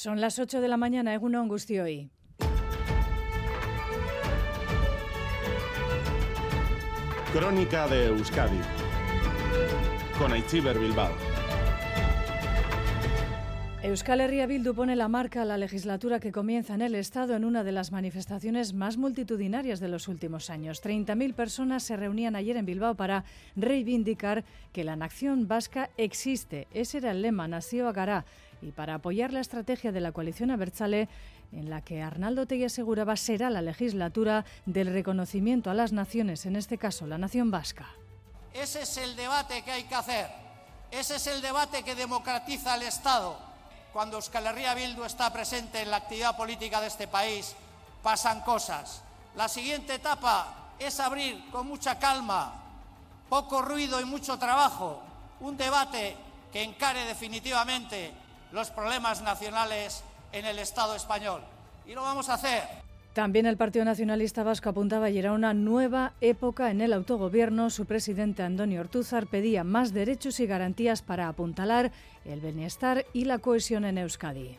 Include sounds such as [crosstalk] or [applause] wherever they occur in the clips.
Son las 8 de la mañana, Egunon hoy. Crónica de Euskadi con Aichiber Bilbao. Euskal Herria Bildu pone la marca a la legislatura que comienza en el Estado en una de las manifestaciones más multitudinarias de los últimos años. 30.000 personas se reunían ayer en Bilbao para reivindicar que la nación vasca existe. Ese era el lema, nació Agará y para apoyar la estrategia de la coalición Abertzale en la que Arnaldo Tegui aseguraba será la legislatura del reconocimiento a las naciones, en este caso la nación vasca. Ese es el debate que hay que hacer. Ese es el debate que democratiza el Estado. Cuando Euskal Herria Bildu está presente en la actividad política de este país, pasan cosas. La siguiente etapa es abrir con mucha calma, poco ruido y mucho trabajo, un debate que encare definitivamente los problemas nacionales en el Estado español. Y lo vamos a hacer. También el Partido Nacionalista Vasco apuntaba ayer a una nueva época en el autogobierno. Su presidente Antonio Ortúzar pedía más derechos y garantías para apuntalar el bienestar y la cohesión en Euskadi.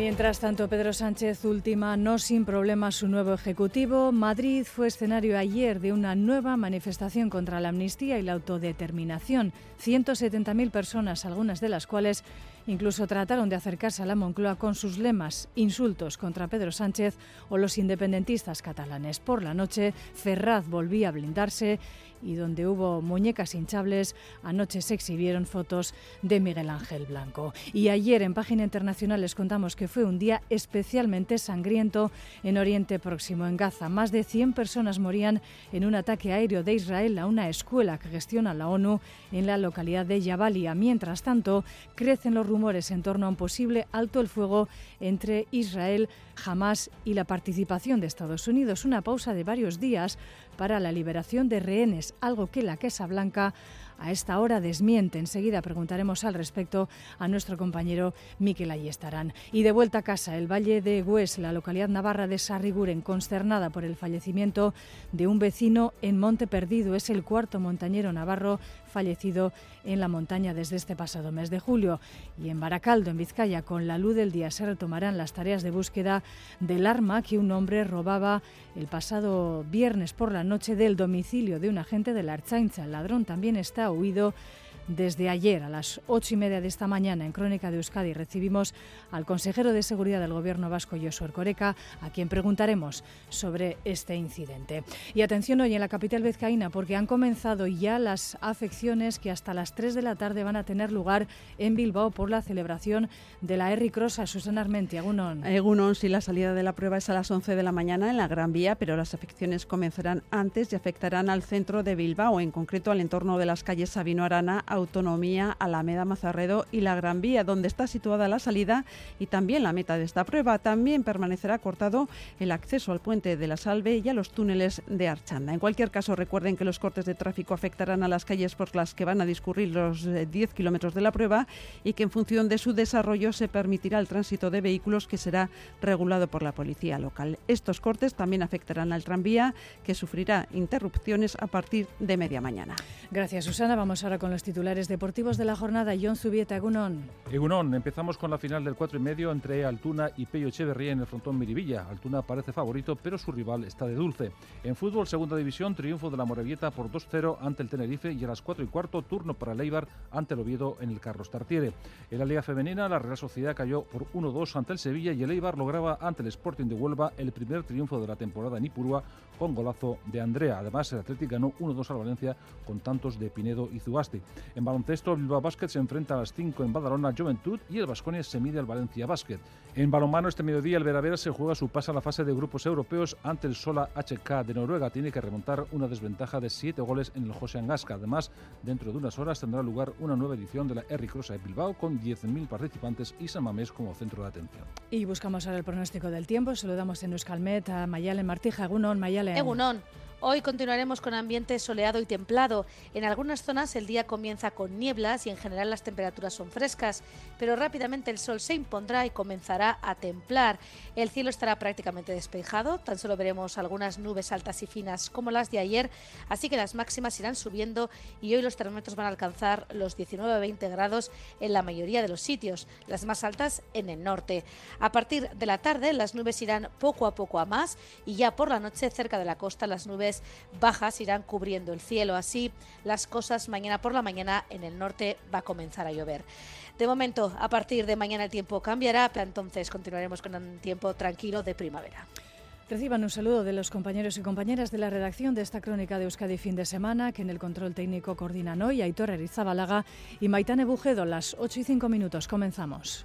Mientras tanto, Pedro Sánchez ultima no sin problemas su nuevo ejecutivo. Madrid fue escenario ayer de una nueva manifestación contra la amnistía y la autodeterminación. 170.000 personas, algunas de las cuales Incluso trataron de acercarse a la Moncloa con sus lemas, insultos contra Pedro Sánchez o los independentistas catalanes. Por la noche, Ferraz volvía a blindarse y donde hubo muñecas hinchables, anoche se exhibieron fotos de Miguel Ángel Blanco. Y ayer en Página Internacional les contamos que fue un día especialmente sangriento en Oriente Próximo, en Gaza. Más de 100 personas morían en un ataque aéreo de Israel a una escuela que gestiona la ONU en la localidad de Jabalia. Mientras tanto, crecen los rumores en torno a un posible alto el fuego entre Israel, Hamas y la participación de Estados Unidos. Una pausa de varios días para la liberación de rehenes, algo que la Casa Blanca a esta hora desmiente. Enseguida preguntaremos al respecto a nuestro compañero Miquel Ayestarán. Y de vuelta a casa, el Valle de Gües, la localidad navarra de Sarriguren, consternada por el fallecimiento de un vecino en Monte Perdido. Es el cuarto montañero navarro fallecido en la montaña desde este pasado mes de julio. Y en Baracaldo, en Vizcaya, con la luz del día se retomarán las tareas de búsqueda del arma que un hombre robaba el pasado viernes por la noche del domicilio de un agente de la Archaincha. El ladrón también está huido desde ayer a las ocho y media de esta mañana en Crónica de Euskadi recibimos al consejero de Seguridad del Gobierno vasco, Josué Coreca, a quien preguntaremos sobre este incidente. Y atención hoy en la capital vizcaína porque han comenzado ya las afecciones que hasta las 3 de la tarde van a tener lugar en Bilbao por la celebración de la Erri Crossa. Susana Armenti, Agunon. Agunon, sí, la salida de la prueba es a las 11 de la mañana en la Gran Vía, pero las afecciones comenzarán antes y afectarán al centro de Bilbao, en concreto al entorno de las calles Sabino Arana, Autonomía, Alameda Mazarredo y la Gran Vía, donde está situada la salida y también la meta de esta prueba. También permanecerá cortado el acceso al puente de la Salve y a los túneles de Archanda. En cualquier caso, recuerden que los cortes de tráfico afectarán a las calles por las que van a discurrir los 10 eh, kilómetros de la prueba y que en función de su desarrollo se permitirá el tránsito de vehículos que será regulado por la policía local. Estos cortes también afectarán al tranvía que sufrirá interrupciones a partir de media mañana. Gracias, Susana. Vamos ahora con los titulares deportivos de la jornada. John Zubieta, Egunon. Egunon, empezamos con la final del 4 y medio entre Altuna y Pello Echeverría en el frontón Miribilla. Altuna parece favorito, pero su rival está de dulce. En fútbol, segunda división, triunfo de la Morevieta por 2-0 ante el Tenerife y a las 4 y cuarto, turno para el Eibar ante el Oviedo en el Carlos Tartiere. En la Liga Femenina, la Real Sociedad cayó por 1-2 ante el Sevilla y el Eibar lograba ante el Sporting de Huelva el primer triunfo de la temporada en Ipurúa con golazo de Andrea. Además, el Atlético ganó 1-2 al Valencia con tantos de Pinedo y Zugasti. En baloncesto, Bilbao Basket se enfrenta a las 5 en Badalona Juventud y el Vasconia se mide al Valencia Basket. En balonmano, este mediodía, el Veravera se juega su paso a la fase de grupos europeos ante el Sola HK de Noruega. Tiene que remontar una desventaja de 7 goles en el José Angasca. Además, dentro de unas horas tendrá lugar una nueva edición de la R de Bilbao con 10.000 participantes y San Mamés como centro de atención. Y buscamos ahora el pronóstico del tiempo. Saludamos en Euskalmet a Mayalen Martija. Egunon, Mayalen. Egunon. Hoy continuaremos con ambiente soleado y templado. En algunas zonas el día comienza con nieblas y en general las temperaturas son frescas, pero rápidamente el sol se impondrá y comenzará a templar. El cielo estará prácticamente despejado, tan solo veremos algunas nubes altas y finas como las de ayer, así que las máximas irán subiendo y hoy los termómetros van a alcanzar los 19-20 grados en la mayoría de los sitios, las más altas en el norte. A partir de la tarde las nubes irán poco a poco a más y ya por la noche cerca de la costa las nubes bajas irán cubriendo el cielo. Así las cosas mañana por la mañana en el norte va a comenzar a llover. De momento, a partir de mañana el tiempo cambiará, entonces continuaremos con un tiempo tranquilo de primavera. Reciban un saludo de los compañeros y compañeras de la redacción de esta crónica de Euskadi fin de semana, que en el control técnico coordinan hoy Aitor Erizabalaga y Maitane Bujedo. Las 8 y 5 minutos. Comenzamos.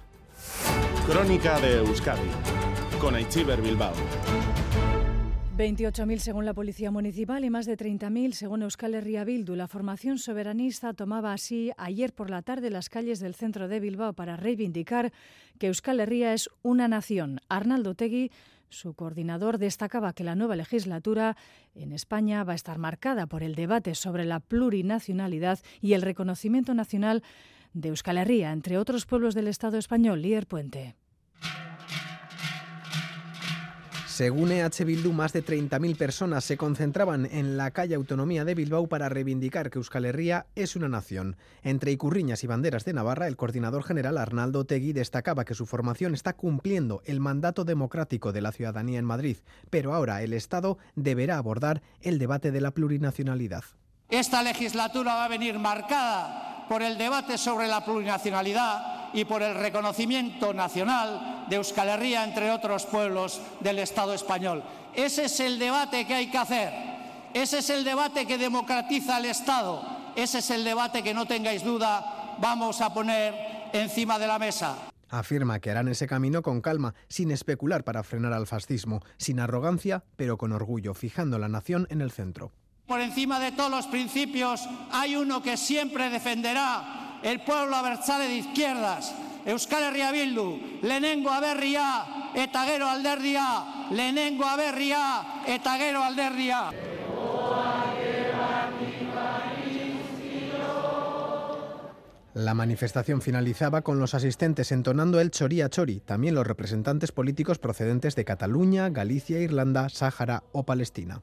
Crónica de Euskadi con Aichiber Bilbao. 28.000 según la Policía Municipal y más de 30.000 según Euskal Herria Bildu. La formación soberanista tomaba así ayer por la tarde las calles del centro de Bilbao para reivindicar que Euskal Herria es una nación. Arnaldo Tegui, su coordinador, destacaba que la nueva legislatura en España va a estar marcada por el debate sobre la plurinacionalidad y el reconocimiento nacional de Euskal Herria, entre otros pueblos del Estado español. Lier Puente. Según EH Bildu, más de 30.000 personas se concentraban en la calle Autonomía de Bilbao para reivindicar que Euskal Herria es una nación. Entre Icurriñas y banderas de Navarra, el coordinador general Arnaldo Tegui destacaba que su formación está cumpliendo el mandato democrático de la ciudadanía en Madrid, pero ahora el Estado deberá abordar el debate de la plurinacionalidad. Esta legislatura va a venir marcada por el debate sobre la plurinacionalidad y por el reconocimiento nacional de Euskal Herria, entre otros pueblos del Estado español. Ese es el debate que hay que hacer. Ese es el debate que democratiza el Estado. Ese es el debate que no tengáis duda vamos a poner encima de la mesa. Afirma que harán ese camino con calma, sin especular para frenar al fascismo, sin arrogancia, pero con orgullo, fijando la nación en el centro. Por encima de todos los principios hay uno que siempre defenderá el pueblo abertzale de izquierdas, Euskal Herria Bildu, lehenengo aberria eta alderdia, lehenengo aberria eta gero alderdia. La manifestación finalizaba con los asistentes entonando el choría chori, también los representantes políticos procedentes de Cataluña, Galicia, Irlanda, Sáhara o Palestina.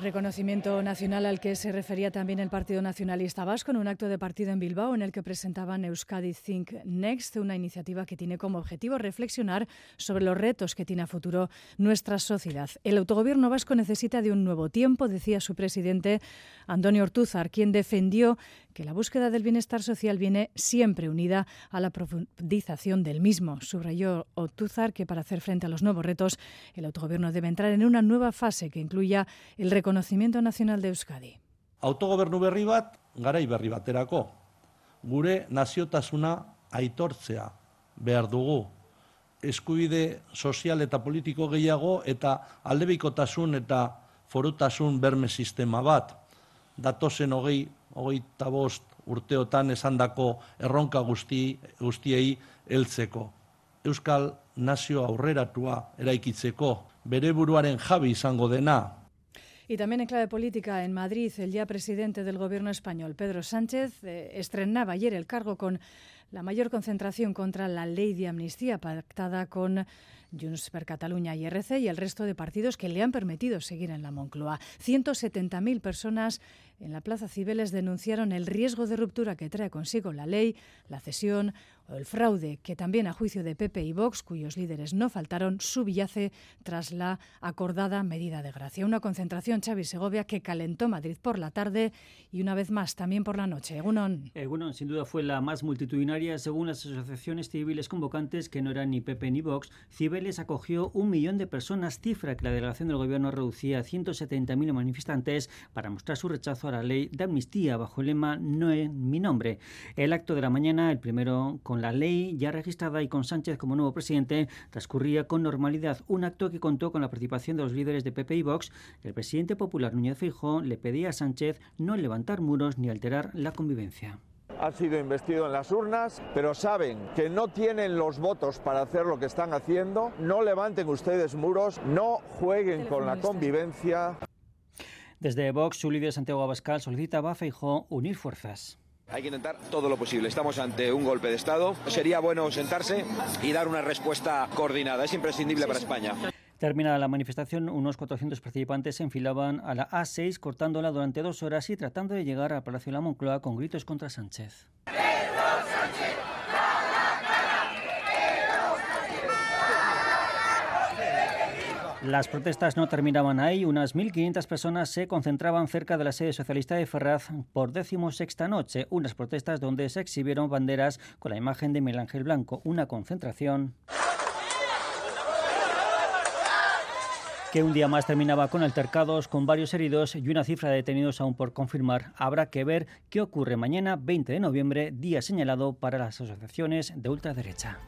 Reconocimiento nacional al que se refería también el Partido Nacionalista Vasco en un acto de partido en Bilbao en el que presentaban Euskadi Think Next, una iniciativa que tiene como objetivo reflexionar sobre los retos que tiene a futuro nuestra sociedad. El autogobierno vasco necesita de un nuevo tiempo, decía su presidente Antonio Ortúzar, quien defendió que la búsqueda del bienestar social viene siempre unida a la profundización del mismo. Subrayó Ortúzar que para hacer frente a los nuevos retos, el autogobierno debe entrar en una nueva fase que incluya el reconocimiento nacional de Euskadi. Autogobernu berri bat, garai berri baterako. Gure naziotasuna aitortzea behar dugu. Eskubide sozial eta politiko gehiago eta aldebikotasun eta forutasun berme sistema bat. Datozen hogei hogeita bost urteotan esandako erronka guzti, guztiei heltzeko. Euskal nazio aurreratua eraikitzeko bere buruaren jabi izango dena. Y también en clave política, en Madrid, el ya presidente del Gobierno español, Pedro Sánchez, eh, estrenaba ayer el cargo con la mayor concentración contra la ley de amnistía pactada con Junts per Catalunya y RC y el resto de partidos que le han permitido seguir en la Moncloa. 170.000 personas en la Plaza Cibeles denunciaron el riesgo de ruptura que trae consigo la ley, la cesión o el fraude, que también a juicio de Pepe y Vox, cuyos líderes no faltaron, subyace tras la acordada medida de gracia. Una concentración, Xavi Segovia, que calentó Madrid por la tarde y una vez más también por la noche. Egunon. Egunon, sin duda fue la más multitudinaria según las asociaciones civiles convocantes, que no eran ni Pepe ni Vox. Cibeles acogió un millón de personas, cifra que la delegación del gobierno reducía a 170.000 manifestantes para mostrar su rechazo a la ley de amnistía bajo el lema No en mi nombre. El acto de la mañana, el primero con la ley ya registrada y con Sánchez como nuevo presidente, transcurría con normalidad. Un acto que contó con la participación de los líderes de PP y Vox. El presidente popular Núñez Feijóo le pedía a Sánchez no levantar muros ni alterar la convivencia. Ha sido investido en las urnas, pero saben que no tienen los votos para hacer lo que están haciendo. No levanten ustedes muros, no jueguen con la convivencia. Desde Vox, su líder Santiago Abascal solicitaba a Feijó unir fuerzas. Hay que intentar todo lo posible. Estamos ante un golpe de Estado. Sería bueno sentarse y dar una respuesta coordinada. Es imprescindible para España. Terminada la manifestación, unos 400 participantes se enfilaban a la A6 cortándola durante dos horas y tratando de llegar al Palacio de la Moncloa con gritos contra Sánchez. Las protestas no terminaban ahí. Unas 1.500 personas se concentraban cerca de la sede socialista de Ferraz por decimosexta noche. Unas protestas donde se exhibieron banderas con la imagen de Miguel Ángel Blanco. Una concentración que un día más terminaba con altercados, con varios heridos y una cifra de detenidos aún por confirmar. Habrá que ver qué ocurre mañana, 20 de noviembre, día señalado para las asociaciones de ultraderecha.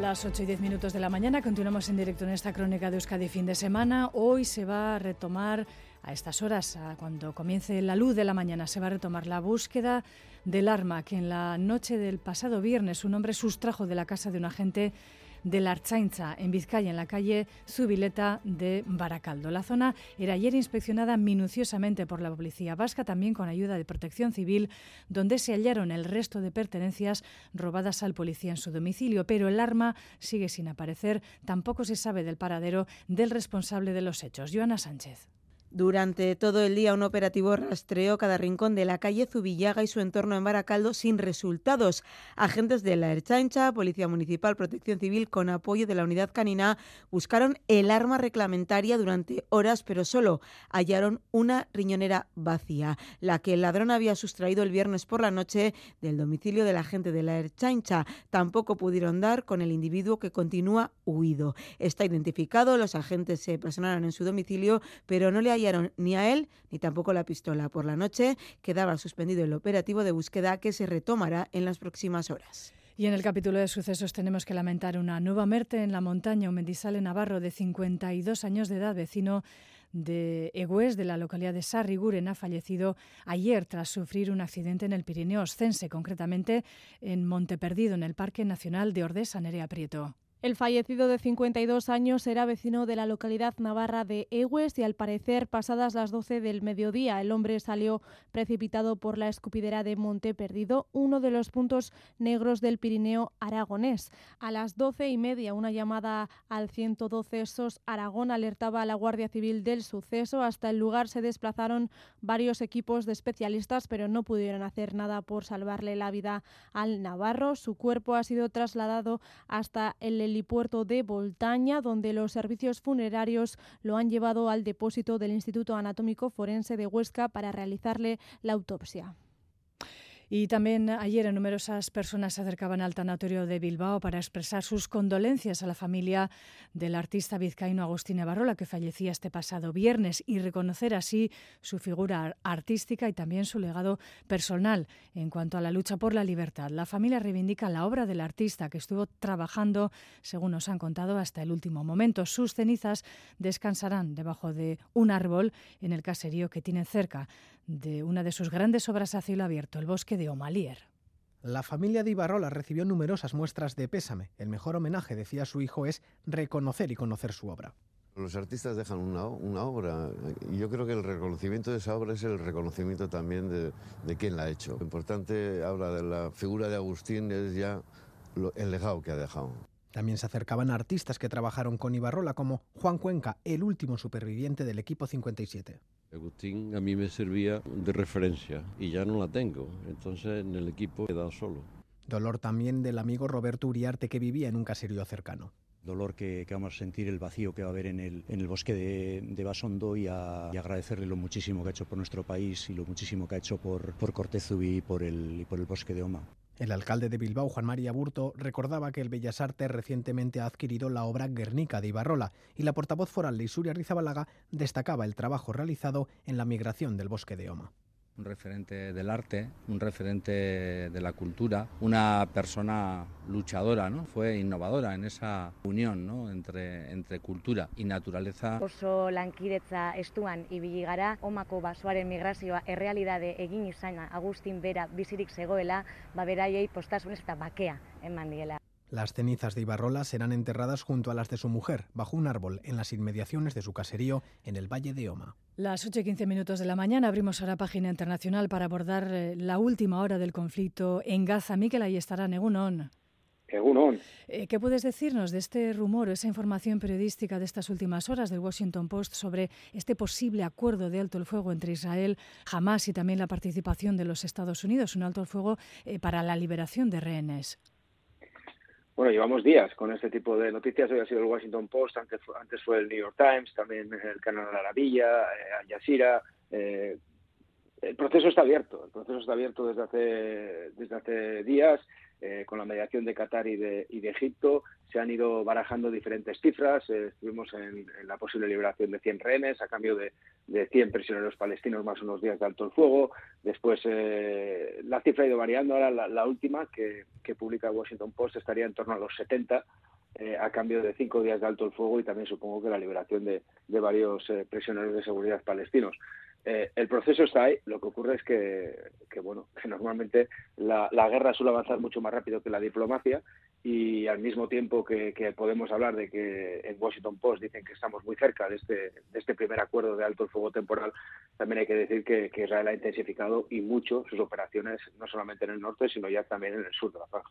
Las 8 y 10 minutos de la mañana continuamos en directo en esta crónica de Euskadi fin de semana. Hoy se va a retomar a estas horas, cuando comience la luz de la mañana, se va a retomar la búsqueda del arma que en la noche del pasado viernes un hombre sustrajo de la casa de un agente de la Archainza, en Vizcaya, en la calle Zubileta de Baracaldo. La zona era ayer inspeccionada minuciosamente por la Policía Vasca, también con ayuda de Protección Civil, donde se hallaron el resto de pertenencias robadas al policía en su domicilio, pero el arma sigue sin aparecer. Tampoco se sabe del paradero del responsable de los hechos, Joana Sánchez. Durante todo el día un operativo rastreó cada rincón de la calle Zubillaga y su entorno en Baracaldo sin resultados. Agentes de la Erchancha, Policía Municipal, Protección Civil con apoyo de la Unidad Canina buscaron el arma reglamentaria durante horas, pero solo hallaron una riñonera vacía, la que el ladrón había sustraído el viernes por la noche del domicilio del agente de la Erchancha. Tampoco pudieron dar con el individuo que continúa huido. Está identificado, los agentes se personaron en su domicilio, pero no le ni a él ni tampoco la pistola. Por la noche quedaba suspendido el operativo de búsqueda que se retomará en las próximas horas. Y en el capítulo de sucesos tenemos que lamentar una nueva muerte en la montaña, un Mendizale Navarro de 52 años de edad, vecino de Egués, de la localidad de Sarriguren, ha fallecido ayer tras sufrir un accidente en el Pirineo Oscense, concretamente en Monteperdido, en el Parque Nacional de Ordesa, Nerea Prieto. El fallecido de 52 años era vecino de la localidad navarra de Egues y al parecer pasadas las 12 del mediodía el hombre salió precipitado por la escupidera de Monte Perdido, uno de los puntos negros del Pirineo aragonés. A las 12 y media una llamada al 112 SOS Aragón alertaba a la Guardia Civil del suceso. Hasta el lugar se desplazaron varios equipos de especialistas pero no pudieron hacer nada por salvarle la vida al navarro. Su cuerpo ha sido trasladado hasta el helipuerto de Voltaña, donde los servicios funerarios lo han llevado al depósito del Instituto Anatómico Forense de Huesca para realizarle la autopsia. Y también ayer numerosas personas se acercaban al tanatorio de Bilbao para expresar sus condolencias a la familia del artista vizcaíno Agustín Barrola, que fallecía este pasado viernes, y reconocer así su figura artística y también su legado personal en cuanto a la lucha por la libertad. La familia reivindica la obra del artista que estuvo trabajando, según nos han contado, hasta el último momento. Sus cenizas descansarán debajo de un árbol en el caserío que tienen cerca de una de sus grandes obras a cielo abierto, el bosque de Omalier. La familia de Ibarrola recibió numerosas muestras de pésame. El mejor homenaje, decía su hijo, es reconocer y conocer su obra. Los artistas dejan una, obra y yo creo que el reconocimiento de esa obra es el reconocimiento también de, de quien la ha hecho. Lo importante ahora de la figura de Agustín es ya el legado que ha dejado. También se acercaban artistas que trabajaron con Ibarrola, como Juan Cuenca, el último superviviente del equipo 57. Agustín a mí me servía de referencia y ya no la tengo, entonces en el equipo he quedado solo. Dolor también del amigo Roberto Uriarte que vivía en un caserío cercano. Dolor que, vamos a sentir, el vacío que va a haber en el, en el bosque de, de Basondo y, a, agradecerle lo muchísimo que ha hecho por nuestro país y lo muchísimo que ha hecho por, por Cortezu y por, el, y por el bosque de Oma. El alcalde de Bilbao, Juan María Burto, recordaba que el Bellas Artes recientemente ha adquirido la obra Guernica de Ibarrola y la portavoz foral de Isuria Rizabalaga destacaba el trabajo realizado en la migración del bosque de Oma. Un referente del arte, un referente de la cultura, una persona luchadora, ¿no? Fue innovadora en esa unión, ¿no? entre, entre cultura y naturaleza. Oso lankidetza estuan ibili gara, omako basoaren migrazioa errealidade egin izana Agustin Bera bizirik zegoela, ba beraiei postasunez eta bakea eman diela. Las cenizas de Ibarrola serán enterradas junto a las de su mujer, bajo un árbol, en las inmediaciones de su caserío, en el Valle de Oma. Las 8 y 15 minutos de la mañana abrimos ahora página internacional para abordar eh, la última hora del conflicto en Gaza. Miquel, ahí estará Negunon. Egunon. Eh, ¿Qué puedes decirnos de este rumor o esa información periodística de estas últimas horas del Washington Post sobre este posible acuerdo de alto el fuego entre Israel, Hamas y también la participación de los Estados Unidos, un alto el fuego eh, para la liberación de rehenes? Bueno, llevamos días con este tipo de noticias. Hoy ha sido el Washington Post, antes fue, antes fue el New York Times, también el canal Arabilla, eh, Al Jazeera. Eh, el proceso está abierto. El proceso está abierto desde hace desde hace días. Eh, con la mediación de Qatar y de, y de, Egipto, se han ido barajando diferentes cifras. Eh, estuvimos en, la posible liberación de 100 rehenes a cambio de, de, 100 prisioneros palestinos más unos días de alto el fuego. Después eh, la cifra ha ido variando. Ahora la, la última que, que, publica Washington Post estaría en torno a los 70 eh, a cambio de cinco días de alto el fuego y también supongo que la liberación de, de varios eh, prisioneros de seguridad palestinos. Eh, el proceso está ahí, lo que ocurre es que, que bueno, que normalmente la, la, guerra suele avanzar mucho más rápido que la diplomacia y al mismo tiempo que, podemos hablar de que en Washington Post dicen que estamos muy cerca de este, de este primer acuerdo de alto el fuego temporal, también hay que decir que, que, Israel ha intensificado y mucho sus operaciones, no solamente en el norte, sino ya también en el sur de la franja.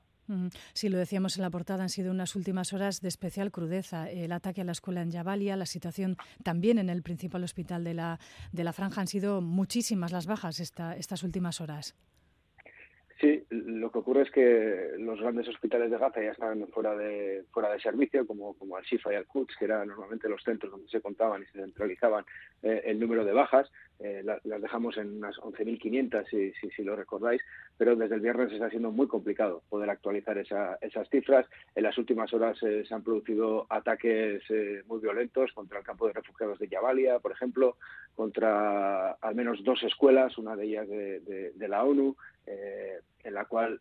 Sí, lo decíamos en la portada, han sido unas últimas horas de especial crudeza. El ataque a la escuela en Jabalia, la situación también en el principal hospital de la, de la franja, han sido muchísimas las bajas esta, estas últimas horas. Sí, lo que ocurre es que los grandes hospitales de Gaza ya están fuera de fuera de servicio, como, como Al-Shifa y Al-Quds, que eran normalmente los centros donde se contaban y se centralizaban eh, el número de bajas. Eh, la, las dejamos en unas 11.500, si, si, si, lo recordáis, pero desde el viernes está siendo muy complicado poder actualizar esa, esas cifras. En las últimas horas eh, se han producido ataques eh, muy violentos contra el campo de refugiados de Jabalia, por ejemplo, contra al menos dos escuelas, una de ellas de, de la ONU, eh, en la cual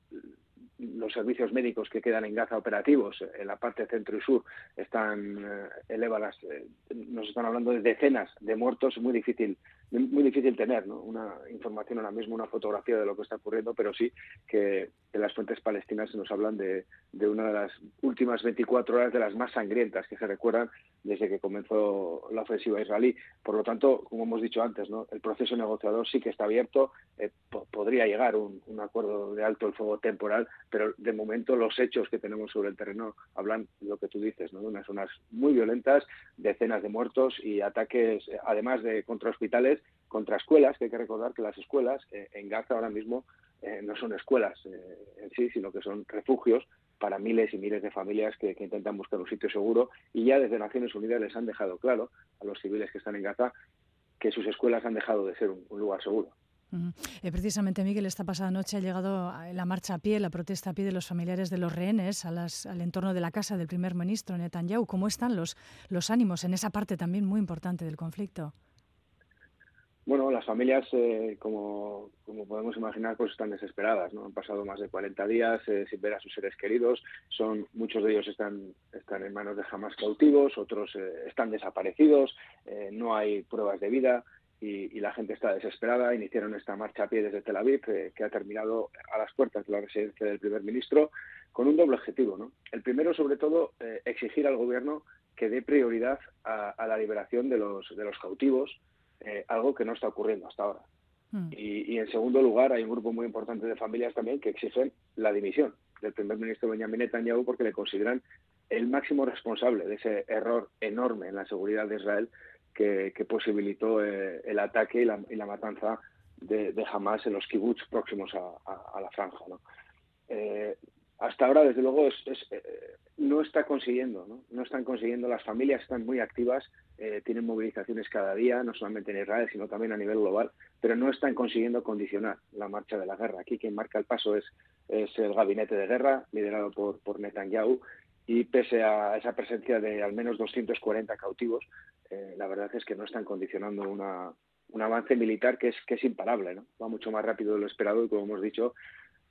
los servicios médicos que quedan en Gaza operativos en la parte centro y sur están eh, elevadas eh, nos están hablando de decenas de muertos muy difícil muy difícil tener ¿no? una información ahora mismo una fotografía de lo que está ocurriendo pero sí que en las fuentes palestinas nos hablan de, de una de las últimas 24 horas de las más sangrientas que se recuerdan desde que comenzó la ofensiva israelí por lo tanto como hemos dicho antes el proceso negociador sí que está abierto eh, podría llegar un, un acuerdo de alto el fuego temporal pero de momento los hechos que tenemos sobre el terreno hablan de lo que tú dices, ¿no? unas zonas muy violentas, decenas de muertos y ataques, además de contra hospitales, contra escuelas, que hay que recordar que las escuelas eh, en Gaza ahora mismo eh, no son escuelas eh, en sí, sino que son refugios para miles y miles de familias que, intentan buscar un sitio seguro y ya desde Naciones Unidas les han dejado claro a los civiles que están en Gaza que sus escuelas han dejado de ser un, lugar seguro. Precisamente, Miguel, esta pasada noche ha llegado la marcha a pie, la protesta a pie de los familiares de los rehenes a las, al entorno de la casa del primer ministro Netanyahu. ¿Cómo están los ánimos en esa parte también muy importante del conflicto? Bueno, las familias, eh, como, podemos imaginar, pues están desesperadas. ¿no? Han pasado más de 40 días eh, sin ver a sus seres queridos. Son Muchos de ellos están, están en manos de jamás cautivos, otros eh, están desaparecidos, no hay pruebas de vida y, la gente está desesperada. Iniciaron esta marcha a pie desde Tel Aviv, eh, que ha terminado a las puertas de la residencia del primer ministro, con un doble objetivo. El primero, sobre todo, eh, exigir al gobierno que dé prioridad a, a la liberación de los, de los cautivos, eh, algo que no está ocurriendo hasta ahora. Mm. Y, y, en segundo lugar, hay un grupo muy importante de familias también que exigen la dimisión del primer ministro Benjamin Netanyahu porque le consideran el máximo responsable de ese error enorme en la seguridad de Israel que, que posibilitó eh, el ataque y la, y la matanza de, de, Hamas en los kibbutz próximos a, a, a la franja. ¿no? Eh, hasta ahora, desde luego, es, eh, no está consiguiendo, ¿no? están consiguiendo, las familias están muy activas, eh, tienen movilizaciones cada día, no solamente en Israel, sino también a nivel global, pero no están consiguiendo condicionar la marcha de la guerra. Aquí quien marca el paso es, el gabinete de guerra, liderado por, Netanyahu, y pese a esa presencia de al menos 240 cautivos, eh, la verdad es que no están condicionando un avance militar que es, imparable. Va mucho más rápido de lo esperado y como hemos dicho,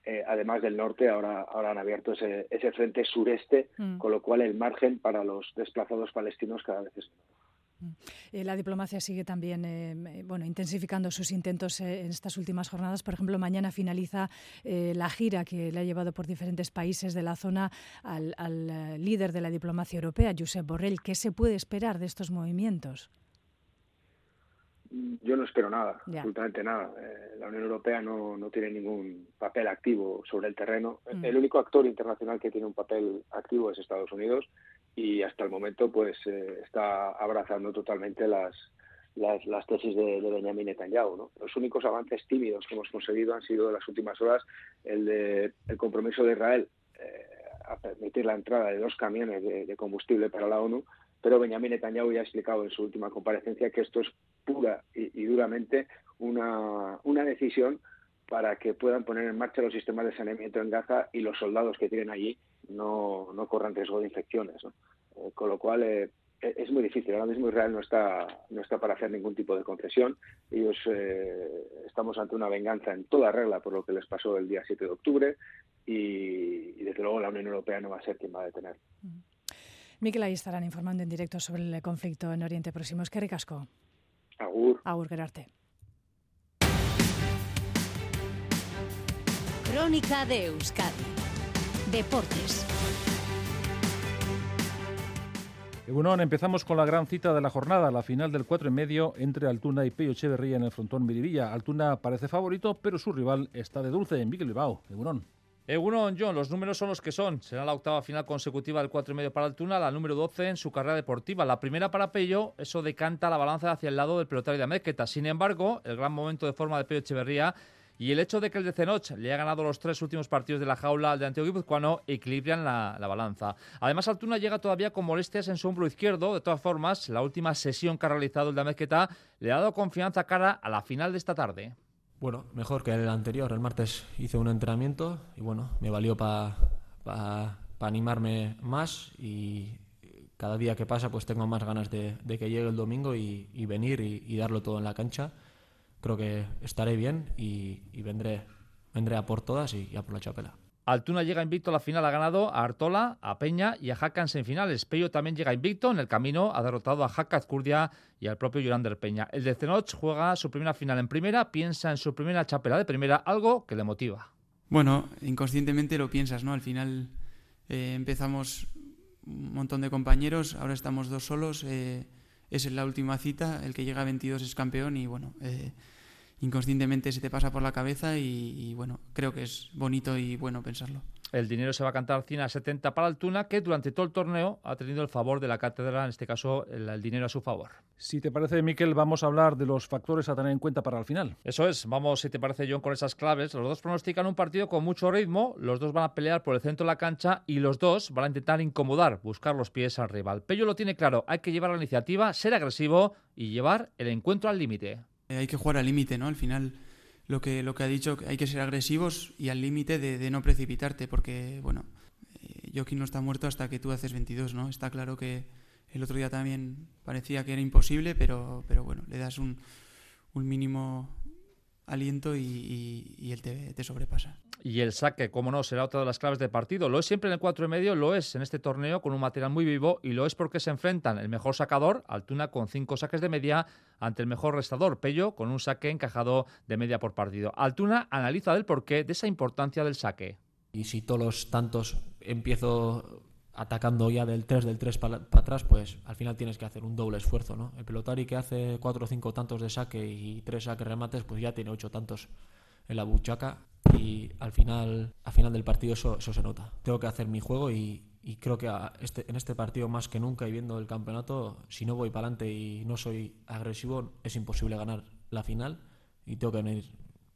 eh, además del norte, ahora, ahora han abierto ese, ese frente sureste, mm. con lo cual el margen para los desplazados palestinos cada vez es menor. Eh, la diplomacia sigue también eh, bueno, intensificando sus intentos eh, en estas últimas jornadas. Por ejemplo, mañana finaliza la gira que le ha llevado por diferentes países de la zona al, líder de la diplomacia europea, Josep Borrell. ¿Qué se puede esperar de estos movimientos? Yo no espero nada, absolutamente nada. la Unión Europea no, no, tiene ningún papel activo sobre el terreno. Mm. El único actor internacional que tiene un papel activo es Estados Unidos y hasta el momento pues eh, está abrazando totalmente las, las, las tesis de, de, Benjamin Netanyahu. ¿no? Los únicos avances tímidos que hemos conseguido han sido en las últimas horas el de el compromiso de Israel eh, a permitir la entrada de dos camiones de, combustible para la ONU, pero Benjamin Netanyahu ya ha explicado en su última comparecencia que esto es pura y, duramente una, una decisión para que puedan poner en marcha los sistemas de saneamiento en Gaza y los soldados que tienen allí no, no corran riesgo de infecciones. Eh, con lo cual eh, e-, es muy difícil. Ahora mismo Israel no está, no está para hacer ningún tipo de concesión. Ellos eh, estamos ante una venganza en toda regla por lo que les pasó el día 7 de octubre y, desde luego la Unión Europea no va a ser quien va a detener. Miquel, ahí estarán informando en directo sobre el conflicto en Oriente Próximo. Es que ricasco. Agur. Agur, Gerarte. Crónica de Euskadi. Deportes. Egunon, empezamos con la gran cita de la jornada, la final del 4 y medio entre Altuna y Peyo Echeverría en el frontón Miribilla. Altuna parece favorito, pero su rival está de dulce en Miguel Bilbao. Egunon. Egunon, John, los números son los que son. Será la octava final consecutiva del 4 y medio para Altuna, la número 12 en su carrera deportiva. La primera para Pello, eso decanta la balanza hacia el lado del pelotario de Amezqueta. Sin embargo, el gran momento de forma de Peyo Echeverría y el hecho de que el de Cenoch le haya ganado los tres últimos partidos de la jaula al de Antiguo Guipuzcoano equilibran la, balanza. Además, Altuna llega todavía con molestias en su hombro izquierdo. De todas formas, la última sesión que ha realizado el de Amezqueta le ha dado confianza cara a la final de esta tarde. Bueno, mejor que el anterior. El martes hice un entrenamiento y bueno, me valió para animarme más y cada día que pasa pues tengo más ganas de, que llegue el domingo y, venir y darlo todo en la cancha creo que estaré bien y, vendré, vendré a por todas y, a por la chapela. Altuna llega invicto a la final, ha ganado a Artola, a Peña y a Jaca en semifinales. Pello también llega invicto en el camino, ha derrotado a Jaca Azcurdia y al propio Yorander Peña. El de Cenoch juega su primera final en primera, piensa en su primera chapela de primera, algo que le motiva. Bueno, inconscientemente lo piensas, ¿no? Al final eh, empezamos un montón de compañeros, ahora estamos dos solos. Eh, es la última cita, el que llega a 22 es campeón y bueno. Eh, inconscientemente se te pasa por la cabeza y, bueno, creo que es bonito y bueno pensarlo. El dinero se va a cantar 100 a 70 para Altuna, que durante todo el torneo ha tenido el favor de la cátedra, en este caso el, dinero a su favor. Si te parece, Miquel, vamos a hablar de los factores a tener en cuenta para el final. Eso es, vamos, si te parece, John, con esas claves. Los dos pronostican un partido con mucho ritmo, los dos van a pelear por el centro de la cancha y los dos van a intentar incomodar, buscar los pies al rival. Pello lo tiene claro, hay que llevar la iniciativa, ser agresivo y llevar el encuentro al límite. Eh, hay que jugar al límite, ¿no? Al final, lo que, lo que ha dicho, hay que ser agresivos y al límite de, no precipitarte, porque, bueno, eh, no está muerto hasta que tú haces 22, ¿no? Está claro que el otro día también parecía que era imposible, pero, pero bueno, le das un, un mínimo aliento y, él te sobrepasa. Y el saque, como no, será otra de las claves del partido. Lo es siempre en el 4 y medio, lo es en este torneo con un material muy vivo y lo es porque se enfrentan el mejor sacador, Altuna con cinco saques de media, ante el mejor restador, Pello, con un saque encajado de media por partido. Altuna analiza del porqué de esa importancia del saque. Y si todos los tantos empiezo atacando ya del 3, del 3 para atrás, pues al final tienes que hacer un doble esfuerzo, ¿no? El pelotari que hace 4 o 5 tantos de saque y 3 saques remates, pues ya tiene 8 tantos en la buchaca y al final, al final del partido eso, se nota. Tengo que hacer mi juego y, creo que este, en este partido más que nunca y viendo el campeonato, si no voy para adelante y no soy agresivo, es imposible ganar la final y tengo que venir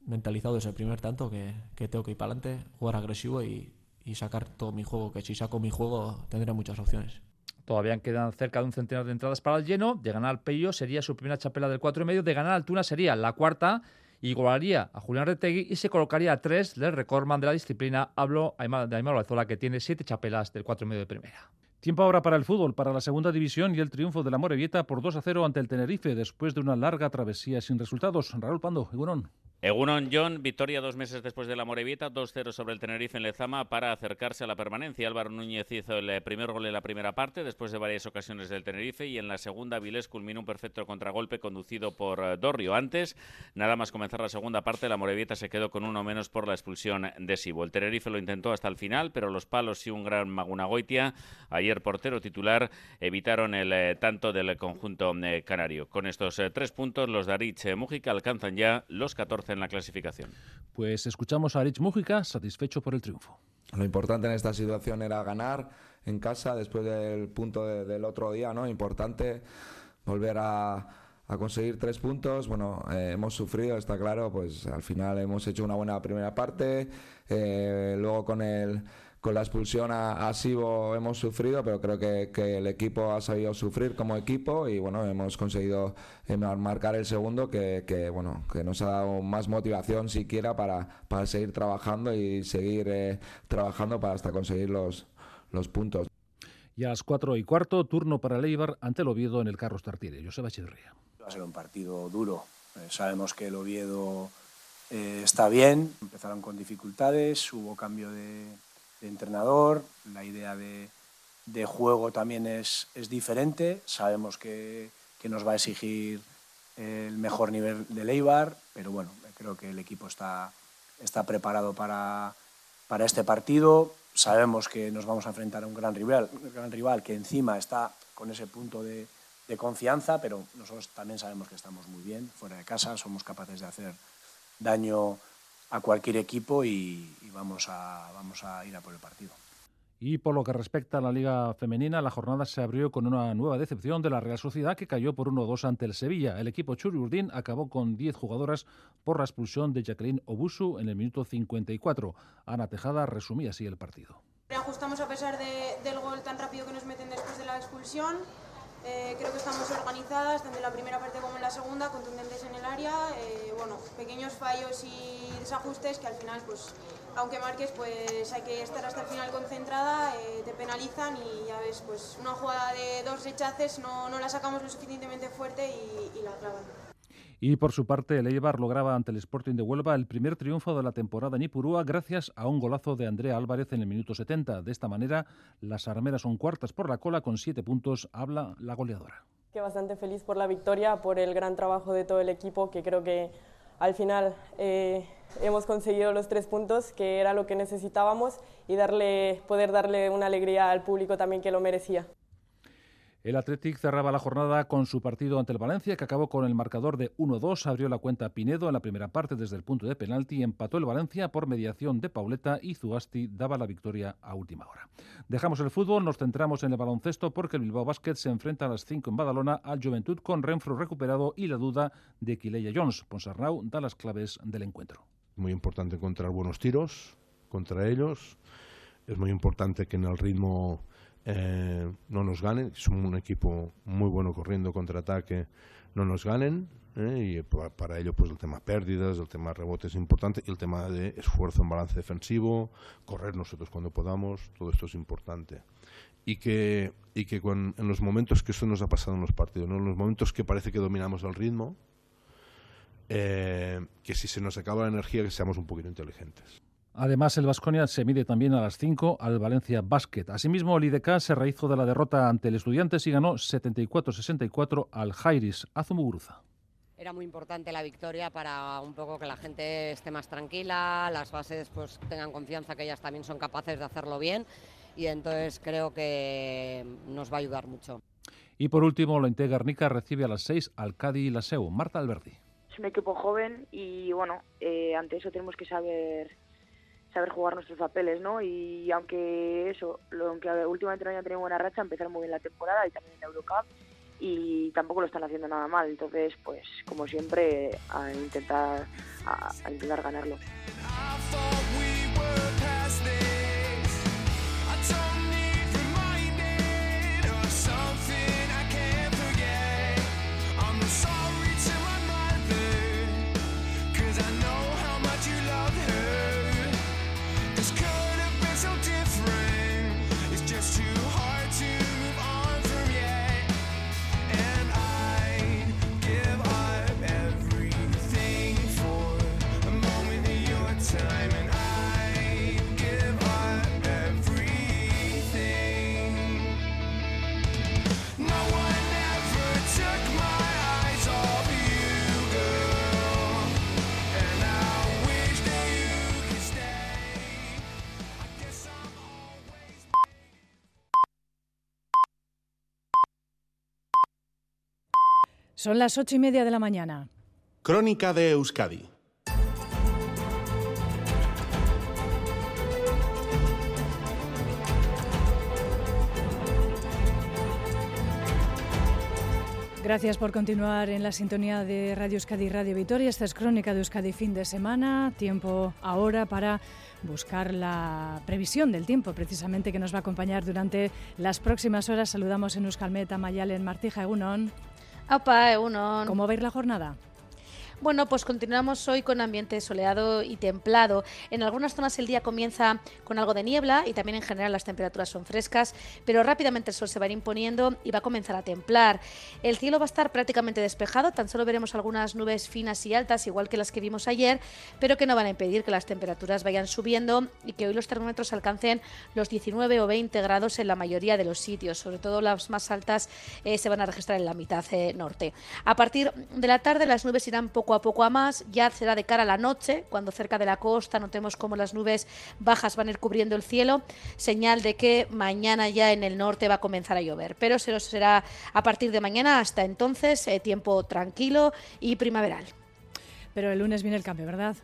mentalizado desde el primer tanto que, que tengo que ir para adelante, jugar agresivo y, y sacar todo mi juego, que si saco mi juego tendré muchas opciones. Todavía quedan cerca de un centenar de entradas para el lleno. De ganar Pello sería su primera chapela del 4 y medio. De ganar Altuna sería la cuarta igualaría a Julián Retegui y se colocaría a tres del recordman de la disciplina. Hablo de Aymar Olazola, que tiene siete chapelas del 4 y medio de primera. Tiempo ahora para el fútbol, para la segunda división y el triunfo de la Morevieta por 2 a 0 ante el Tenerife después de una larga travesía sin resultados. Raúl Pando, Egunon. Egunon John, victoria dos meses después de la Morevieta, 2-0 sobre el Tenerife en Lezama para acercarse a la permanencia. Álvaro Núñez hizo el eh, primer gol en la primera parte, después de varias ocasiones del Tenerife, y en la segunda Vilés culminó un perfecto contragolpe conducido por eh, Dorrio. Antes, nada más comenzar la segunda parte, la Morevieta se quedó con uno menos por la expulsión de Sibo. El Tenerife lo intentó hasta el final, pero los palos y un gran Magunagoitia, ayer portero titular, evitaron el eh, tanto del conjunto canario. Con estos tres puntos, los de Arich Mújica alcanzan ya los 14 en la clasificación. Pues escuchamos a Rich Mújica, satisfecho por el triunfo. Lo importante en esta situación era ganar en casa después del punto del otro día, ¿no? Importante volver a, conseguir tres puntos. Bueno, eh, hemos sufrido, está claro, pues al final hemos hecho una buena primera parte. Eh, luego con el con la expulsión a, Sibo hemos sufrido, pero creo que, el equipo ha sabido sufrir como equipo y bueno, hemos conseguido eh, marcar el segundo que, bueno, que nos ha dado más motivación siquiera para, para seguir trabajando y seguir eh, trabajando para hasta conseguir los, los puntos. Y a las cuatro y cuarto, turno para Leibar ante el Oviedo en el Carros Tartiere. Joseba Echeverría. Va a ser un partido duro. Eh, sabemos que el Oviedo está bien, empezaron con dificultades, hubo cambio de, de entrenador, la idea de, de juego también es, es, diferente, sabemos que, que, nos va a exigir el mejor nivel de Leibar, pero bueno, creo que el equipo está, está preparado para, para este partido, sabemos que nos vamos a enfrentar a un gran rival, un gran rival que encima está con ese punto de, de confianza, pero nosotros también sabemos que estamos muy bien fuera de casa, somos capaces de hacer daño a cualquier equipo y, vamos, a, vamos a ir a por el partido. Y por lo que respecta a la Liga Femenina, la jornada se abrió con una nueva decepción de la Real Sociedad que cayó por 1-2 ante el Sevilla. El equipo Churiurdín acabó con 10 jugadoras por la expulsión de Jacqueline Obusu en el minuto 54. Ana Tejada resumía así el partido. Ajustamos a pesar del gol tan rápido que nos meten después de la expulsión. Eh, creo que estamos organizadas, tanto en la primera parte como en la segunda, contundentes en el área. Eh, bueno, pequeños fallos y desajustes que al final, pues, aunque marques, pues hay que estar hasta el final concentrada, eh, te penalizan y ya ves, pues una jugada de dos rechaces no, no la sacamos lo suficientemente fuerte y, y la clavan. Y por su parte, el Eibar lograba ante el Sporting de Huelva el primer triunfo de la temporada en Ipurúa gracias a un golazo de Andrea Álvarez en el minuto 70. De esta manera, las armeras son cuartas por la cola con siete puntos, habla la goleadora. Que bastante feliz por la victoria, por el gran trabajo de todo el equipo, que creo que al final eh, hemos conseguido los tres puntos, que era lo que necesitábamos, y darle, poder darle una alegría al público también que lo merecía. El Athletic cerraba la jornada con su partido ante el Valencia, que acabó con el marcador de 1-2. Abrió la cuenta Pinedo en la primera parte desde el punto de penalti. Empató el Valencia por mediación de Pauleta y Zuasti daba la victoria a última hora. Dejamos el fútbol, nos centramos en el baloncesto porque el Bilbao Basket se enfrenta a las 5 en Badalona al Juventud con Renfro recuperado y la duda de Kileya Jones. Ponsarnau da las claves del encuentro. Muy importante encontrar buenos tiros contra ellos. Es muy importante que en el ritmo eh, no nos ganen, son un equipo muy bueno corriendo contraataque, no nos ganen. Eh, y para ello, pues el tema pérdidas, el tema rebotes es importante y el tema de esfuerzo en balance defensivo, correr nosotros cuando podamos, todo esto es importante. Y que, y que en los momentos que esto nos ha pasado en los partidos, en los momentos que parece que dominamos el ritmo, eh, que si se nos acaba la energía, que seamos un poquito inteligentes. Además, el Vasconia se mide también a las 5 al Valencia Basket. Asimismo, el IDK se rehizo de la derrota ante el Estudiantes y ganó 74-64 al Jairis Azumuguruza. Era muy importante la victoria para un poco que la gente esté más tranquila, las bases pues tengan confianza que ellas también son capaces de hacerlo bien y entonces creo que nos va a ayudar mucho. Y por último, la Garnica recibe a las 6 al Cádiz y la SEU. Marta Alberdi. Es un equipo joven y bueno, eh, ante eso tenemos que saber saber jugar nuestros papeles, ¿no? Y aunque eso, lo, aunque últimamente no hayan tenido buena racha, empezaron muy bien la temporada y también en la Eurocup y tampoco lo están haciendo nada mal. Entonces, pues como siempre, a intentar, a intentar ganarlo. Son las ocho y media de la mañana. Crónica de Euskadi. Gracias por continuar en la sintonía de Radio Euskadi y Radio Vitoria. Esta es Crónica de Euskadi fin de semana. Tiempo ahora para buscar la previsión del tiempo, precisamente que nos va a acompañar durante las próximas horas. Saludamos en Euskalmet a Mayalen Martija Egunon. ¿Cómo va a ir la jornada? Bueno, pues continuamos hoy con ambiente soleado y templado. En algunas zonas el día comienza con algo de niebla y también en general las temperaturas son frescas, pero rápidamente el sol se va a ir imponiendo y va a comenzar a templar. El cielo va a estar prácticamente despejado, tan solo veremos algunas nubes finas y altas, igual que las que vimos ayer, pero que no van a impedir que las temperaturas vayan subiendo y que hoy los termómetros alcancen los 19 o 20 grados en la mayoría de los sitios, sobre todo las más altas eh, se van a registrar en la mitad eh, norte. A partir de la tarde las nubes irán poco a poco a más, ya será de cara a la noche, cuando cerca de la costa notemos cómo las nubes bajas van a ir cubriendo el cielo, señal de que mañana ya en el norte va a comenzar a llover, pero será a partir de mañana hasta entonces eh, tiempo tranquilo y primaveral. Pero el lunes viene el cambio, ¿verdad?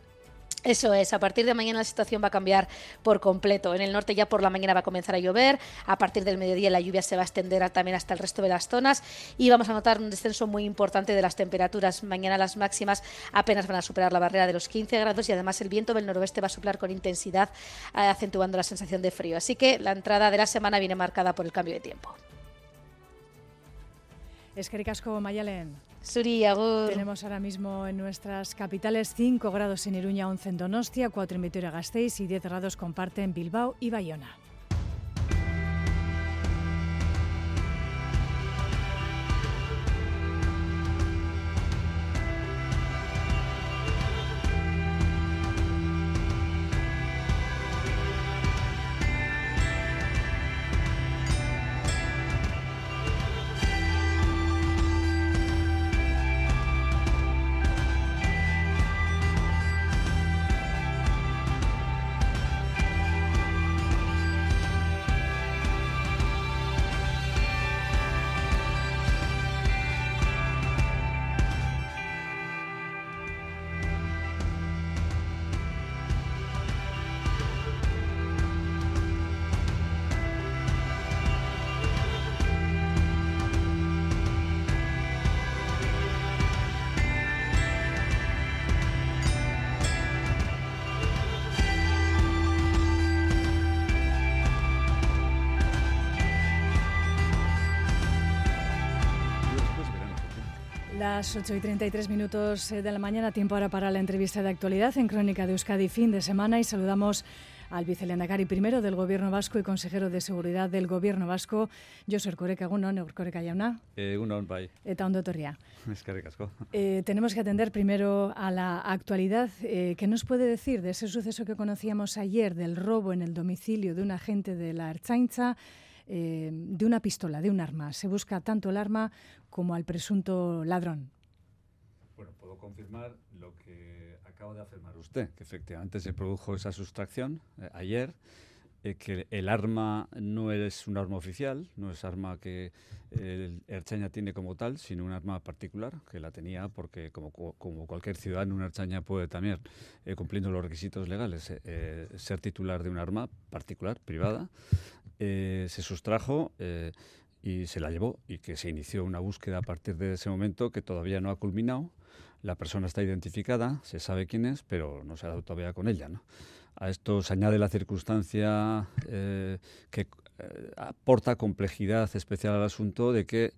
Eso es, a partir de mañana la situación va a cambiar por completo. En el norte ya por la mañana va a comenzar a llover, a partir del mediodía la lluvia se va a extender también hasta el resto de las zonas y vamos a notar un descenso muy importante de las temperaturas. Mañana las máximas apenas van a superar la barrera de los 15 grados y además el viento del noroeste va a soplar con intensidad, eh, acentuando la sensación de frío. Así que la entrada de la semana viene marcada por el cambio de tiempo. Es que Mayalen. Tenemos ahora mismo en nuestras capitales 5 grados en Iruña, 11 en Donostia, 4 en Vitoria-Gasteiz y 10 grados comparten Bilbao y Bayona. Las 8 y 33 minutos eh, de la mañana, tiempo ahora para la entrevista de actualidad en Crónica de Euskadi fin de semana y saludamos al vicelendacari primero del Gobierno Vasco y consejero de Seguridad del Gobierno Vasco, José Erkoreka Egunon, Erkoreka Jauna. Egunon, bai. Eta ondo torria. Eskerrik asko. Eh, tenemos que atender primero a la actualidad. Eh, ¿Qué nos puede decir de ese suceso que conocíamos ayer del robo en el domicilio de un agente de la Ertzaintza? Eh, de una pistola, de un arma. Se busca tanto el arma como al presunto ladrón. Bueno, puedo confirmar lo que acaba de afirmar usted, que efectivamente se produjo esa sustracción eh, ayer eh, que el arma no es un arma oficial, no es arma que el Erchaña tiene como tal, sino un arma particular, que la tenía porque como, como cualquier ciudadano, un Erchaña puede también, eh, cumpliendo los requisitos legales, eh, ser titular de un arma particular, privada, se sustrajo y se la llevó y que se inició una búsqueda a partir de ese momento que todavía no ha culminado. La persona está identificada, se sabe quién es, pero no se ha dado todavía con ella. ¿no? A esto se añade la circunstancia eh, que eh, aporta complejidad especial al asunto de que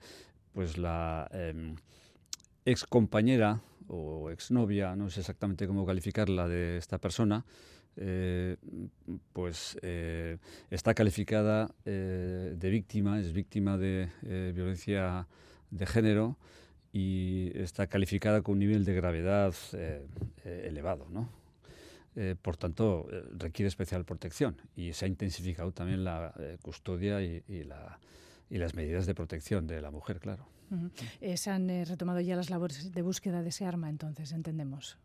pues la em, ex compañera o exnovia, no sé exactamente cómo calificarla de esta persona, eh, pues está calificada de víctima, es víctima de violencia de género y está calificada con un nivel de gravedad elevado, ¿no? Eh, por tanto, eh, requiere especial protección y se ha intensificado también la eh, custodia y, las medidas de protección de la mujer, claro. se han retomado ya las labores de búsqueda de ese arma, entonces, entendemos.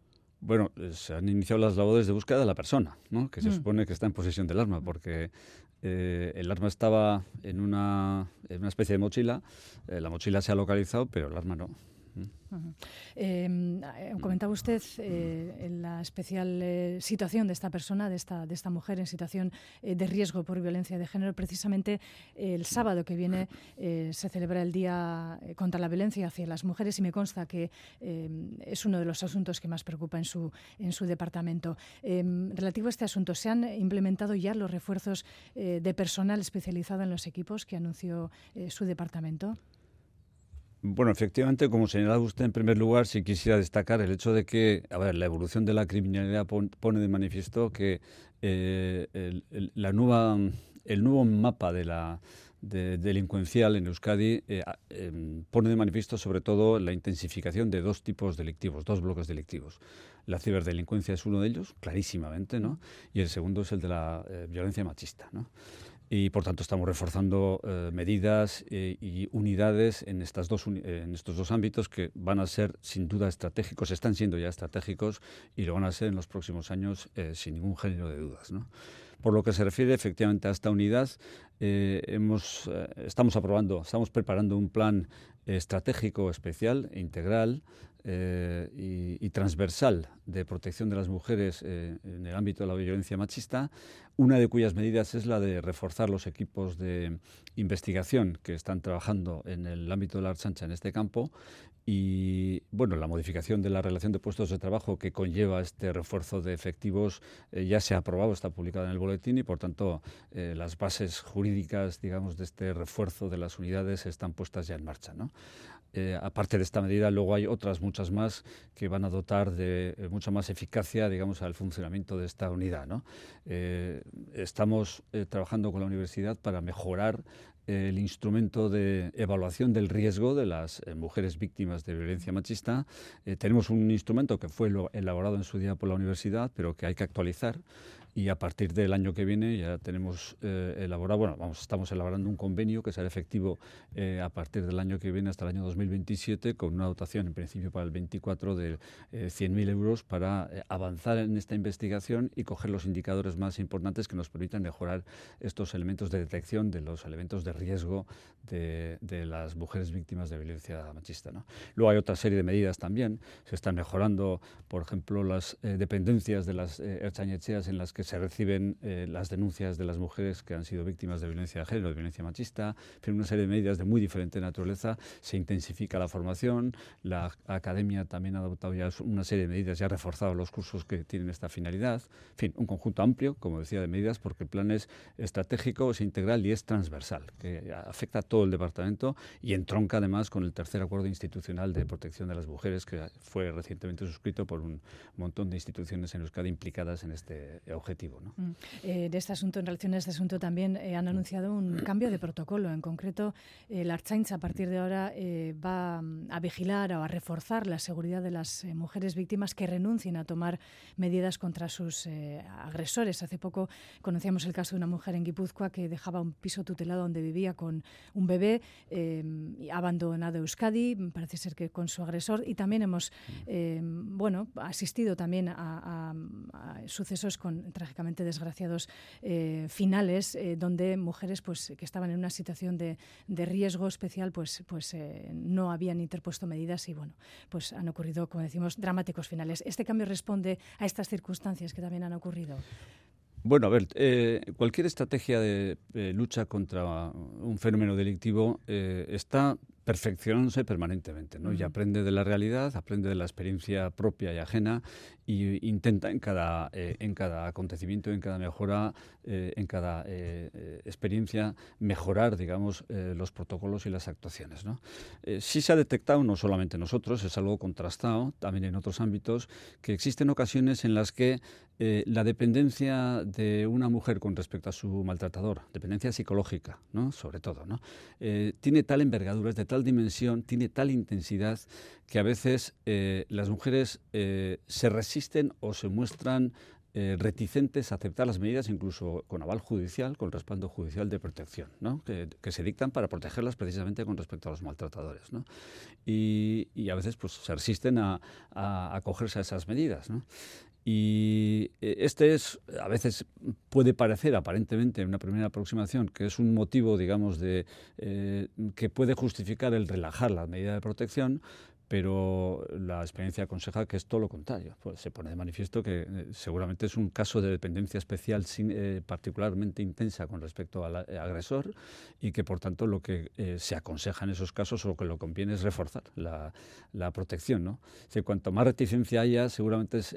Bueno, se han iniciado las labores de búsqueda de la persona, ¿no? que se mm. supone que está en posesión del arma, porque el arma estaba en una, en una especie de mochila, la mochila se ha localizado, pero el arma no. Em, eh, comentaba usted eh, la especial eh, situación de esta persona, de esta, de esta mujer en situación de riesgo por violencia de género. Precisamente el sábado que viene se celebra el Día contra la Violencia hacia las Mujeres y me consta que em, es uno de los asuntos que más preocupa en su, en su departamento. Em, relativo a este asunto, ¿se han implementado ya los refuerzos de personal especializado en los equipos que anunció su departamento? Bueno, efectivamente, como señalaba usted, en primer lugar, sí quisiera destacar el hecho de que, a ver, la evolución de la criminalidad pone de manifiesto que eh, el, la nueva, el nuevo mapa de la delincuencial en Euskadi eh, em, pone de manifiesto sobre todo la intensificación de dos tipos delictivos, dos bloques delictivos. La ciberdelincuencia es uno de ellos, clarísimamente, ¿no? Y el segundo es el de la eh, violencia machista, ¿no? Y por tanto estamos reforzando eh, medidas eh, y unidades en, estas dos en estos dos ámbitos que van a ser sin duda estratégicos, están siendo ya estratégicos y lo van a ser en los próximos años eh, sin ningún género de dudas. ¿no? Por lo que se refiere efectivamente a esta unidad, hemos, estamos aprobando, estamos preparando un plan estratégico especial, integral, y, transversal de protección de las mujeres en el ámbito de la violencia machista, una de cuyas medidas es la de reforzar los equipos de investigación que están trabajando en el ámbito de la Archancha en este campo y bueno, la modificación de la relación de puestos de trabajo que conlleva este refuerzo de efectivos eh, ya se ha aprobado, está publicada en el boletín y por tanto eh, las bases jurídicas, digamos, de este refuerzo de las unidades están puestas ya en marcha. ¿no? Eh, aparte de esta medida, luego hay otras muchas más que van a dotar de eh, mucha más eficacia, digamos, al funcionamiento de esta unidad. Eh, estamos trabajando con la universidad para mejorar el instrumento de evaluación del riesgo de las mujeres víctimas de violencia machista. tenemos un instrumento que fue elaborado en su día por la universidad, pero que hay que actualizar y a partir del año que viene ya tenemos eh, elaborado, bueno, vamos, estamos elaborando un convenio que será efectivo eh, a partir del año que viene hasta el año 2027 con una dotación en principio para el 24 de eh, 100.000 euros para eh, avanzar en esta investigación y coger los indicadores más importantes que nos permitan mejorar estos elementos de detección de los elementos de riesgo de, de las mujeres víctimas de violencia machista. ¿no? Luego hay otra serie de medidas también, se están mejorando, por ejemplo, las dependencias de las erchañecheas en las que se reciben eh, las denuncias de las mujeres que han sido víctimas de violencia de género, de violencia machista, en una serie de medidas de muy diferente naturaleza. Se intensifica la formación, la academia también ha adoptado ya una serie de medidas y ha reforzado los cursos que tienen esta finalidad. En fin, un conjunto amplio, como decía, de medidas porque el plan es estratégico, es integral y es transversal, que afecta a todo el departamento y entronca además con el tercer acuerdo institucional de protección de las mujeres que fue recientemente suscrito por un montón de instituciones en Euskadi implicadas en este objetivo. Mm. Eh, de este asunto, en relación a este asunto, también eh, han anunciado un cambio de protocolo. En concreto, eh, la Archaincha a partir de ahora va mm, a vigilar o a reforzar la seguridad de las mujeres víctimas que renuncien a tomar medidas contra sus agresores. Hace poco conocíamos el caso de una mujer en Guipúzcoa que dejaba un piso tutelado donde vivía con un bebé abandonado Euskadi, parece ser que con su agresor, y también hemos bueno, asistido también a, sucesos con trágicamente desgraciados eh, finales eh, donde mujeres pues que estaban en una situación de, de riesgo especial pues pues eh, no habían interpuesto medidas y bueno pues han ocurrido como decimos dramáticos finales. Este cambio responde a estas circunstancias que también han ocurrido bueno, a ver, cualquier estrategia de lucha contra un fenómeno delictivo está perfeccionándose permanentemente, ¿no? Y aprende de la realidad, aprende de la experiencia propia y ajena y intenta en cada, eh, en cada acontecimiento, en cada mejora, eh, en cada eh, experiencia mejorar, digamos, los protocolos y las actuaciones, ¿no? sí se ha detectado, no solamente nosotros, es algo contrastado también en otros ámbitos, que existen ocasiones en las que la dependencia de una mujer con respecto a su maltratador, dependencia psicológica, ¿no? Sobre todo, ¿no? tiene tal envergadura, es de tal dimensión, tiene tal intensidad que a veces eh, las mujeres eh, se resisten o se muestran eh, reticentes a aceptar las medidas, incluso con aval judicial, con respaldo judicial de protección, ¿no? que, se dictan para protegerlas precisamente con respecto a los maltratadores. ¿no? Y, a veces pues, se resisten a, a acogerse a esas medidas. ¿no? Y eh, este es, a veces puede parecer aparentemente en una primera aproximación que es un motivo, digamos, de, eh, que puede justificar el relajar la medida de protección, pero la experiencia aconseja que es todo lo contrario. Pues se pone de manifiesto que eh, seguramente es un caso de dependencia especial sin, eh, particularmente intensa con respecto al eh, agresor y que por tanto lo que se aconseja en esos casos o lo que lo conviene es reforzar la, la protección. ¿no? cuanto más reticencia haya, seguramente es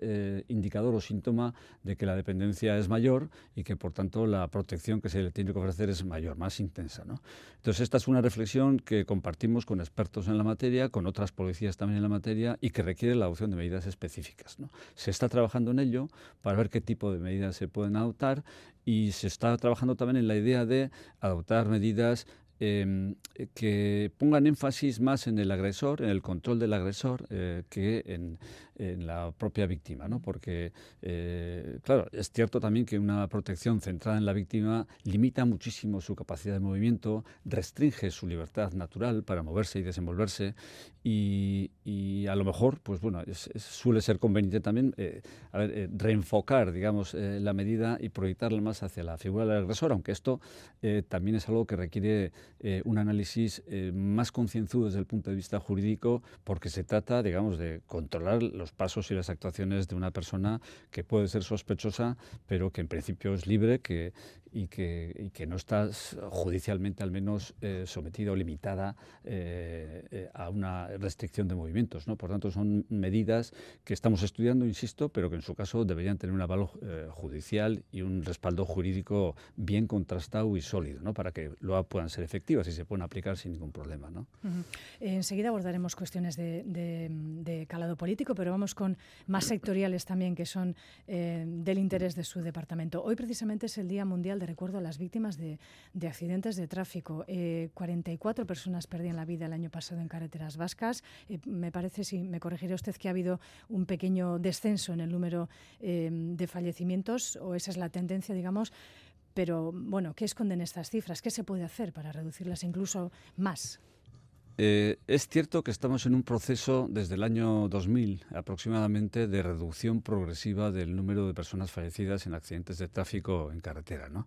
indicador o síntoma de que la dependencia es mayor y que por tanto la protección que se le tiene que ofrecer es mayor, más intensa. ¿no? Entonces esta es una reflexión que compartimos con expertos en la materia, con otras policías también en la materia y que requiere la adopción de medidas específicas. ¿no? Se está trabajando en ello para ver qué tipo de medidas se pueden adoptar y se está trabajando también en la idea de adoptar medidas Em, que pongan énfasis más en el agresor, en el control del agresor, eh, que en, la propia víctima, ¿no? Porque, eh, claro, es cierto también que una protección centrada en la víctima limita muchísimo su capacidad de movimiento, restringe su libertad natural para moverse y desenvolverse y, a lo mejor, pues bueno, suele ser conveniente también eh, reenfocar, digamos, la medida y proyectarla más hacia la figura del agresor, aunque esto también es algo que requiere eh, un análisis eh, más concienzudo desde el punto de vista jurídico, porque se trata, digamos, de controlar los pasos y las actuaciones de una persona que puede ser sospechosa, pero que en principio es libre que, y, que, y que no está judicialmente al menos eh, sometida o limitada a una restricción de movimientos. ¿no? Por tanto, son medidas que estamos estudiando, insisto, pero que en su caso deberían tener un aval judicial y un respaldo jurídico bien contrastado y sólido, ¿no? para que puedan ser efectivas y se pueden aplicar sin ningún problema. ¿no? Enseguida abordaremos cuestiones de, calado político, pero vamos con más sectoriales también que son eh, del interés de su departamento. Hoy precisamente es el Día Mundial de Recuerdo a las Víctimas de, accidentes de tráfico. 44 eh, personas perdían la vida el año pasado en carreteras vascas. Eh, me parece, si me corregiré usted, que ha habido un pequeño descenso en el número de fallecimientos, o esa es la tendencia, digamos. Pero bueno, ¿qué esconden estas cifras? ¿Qué se puede hacer para reducirlas incluso más? Eh, es cierto que estamos en un proceso desde el año 2000 aproximadamente de reducción progresiva del número de personas fallecidas en accidentes de tráfico en carretera. ¿no?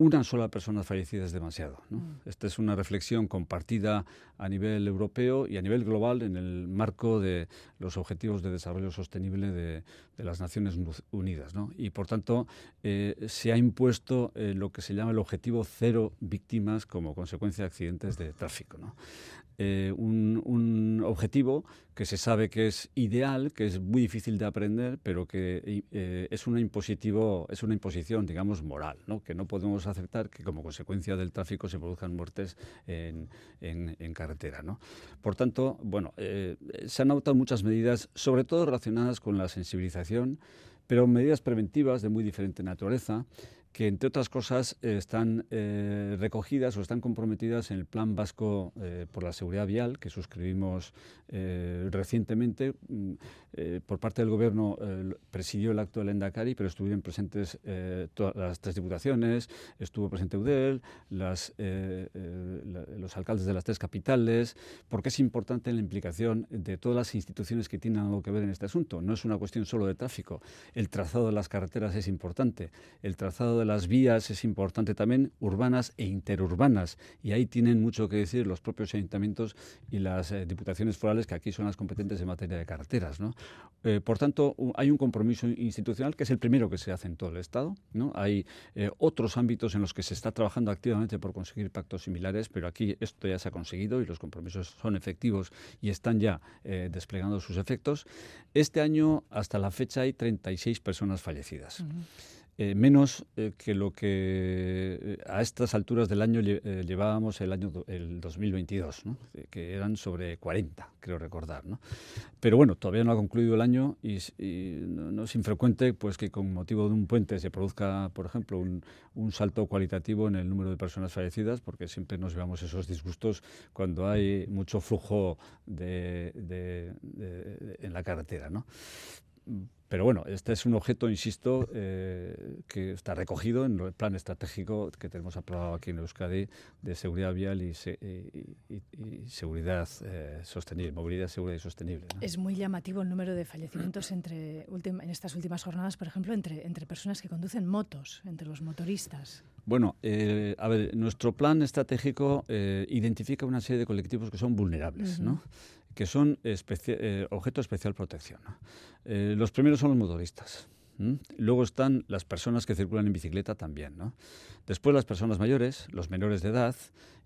una sola persona fallecida es demasiado. Mm. Esta es una reflexión compartida a nivel europeo y a nivel global en el marco de los Objetivos de Desarrollo Sostenible de, las Naciones Unidas. Y, por tanto, eh, se ha impuesto eh, lo que se llama el objetivo cero víctimas como consecuencia de accidentes de tráfico. Eh, un, objetivo que se sabe que es ideal, que es muy difícil de aprender, pero que eh, es, una impositivo, es una imposición, digamos, moral, que no podemos aceptar que como consecuencia del tráfico se produzcan muertes en, carretera. ¿no? Por tanto, bueno, eh, se han adoptado muchas medidas, sobre todo relacionadas con la sensibilización, pero medidas preventivas de muy diferente naturaleza que entre otras cosas eh, están eh, recogidas o están comprometidas en el Plan Vasco eh, por la Seguridad Vial que suscribimos recientemente. Mm, por parte del Gobierno presidió el acto del Endacari, pero estuvieron presentes todas las tres diputaciones, estuvo presente UDEL, las, los alcaldes de las tres capitales, porque es importante la implicación de todas las instituciones que tienen algo que ver en este asunto. No es una cuestión solo de tráfico. El trazado de las carreteras es importante. El trazado de las vías es importante también, urbanas e interurbanas, y ahí tienen mucho que decir los propios ayuntamientos y las eh, diputaciones forales, que aquí son las competentes en materia de carreteras. ¿no? Eh, por tanto, hay un compromiso institucional que es el primero que se hace en todo el Estado. ¿no? Hay eh, otros ámbitos en los que se está trabajando activamente por conseguir pactos similares, pero aquí esto ya se ha conseguido y los compromisos son efectivos y están ya desplegando sus efectos. Este año, hasta la fecha, hay 36 personas fallecidas. Eh, menos eh, que lo que eh, a estas alturas del año llevábamos el año el 2022, que eran sobre 40, creo recordar. ¿no? Pero bueno, todavía no ha concluido el año y, no, es infrecuente pues, que con motivo de un puente se produzca, por ejemplo, un, un, salto cualitativo en el número de personas fallecidas, porque siempre nos veamos esos disgustos cuando hay mucho flujo de, de, en la carretera. ¿no? Pero bueno, este es un objeto, insisto, eh, que está recogido en el plan estratégico que tenemos aprobado aquí en Euskadi de seguridad vial y, seguridad eh, sostenible, movilidad segura y sostenible. Es muy llamativo el número de fallecimientos entre en estas últimas jornadas, por ejemplo, entre, entre personas que conducen motos, entre los motoristas. Bueno, eh, a ver, nuestro plan estratégico identifica una serie de colectivos que son vulnerables, ¿no? Que son objeto de especial protección. los primeros son los motoristas. Luego están las personas que circulan en bicicleta también. Después las personas mayores, los menores de edad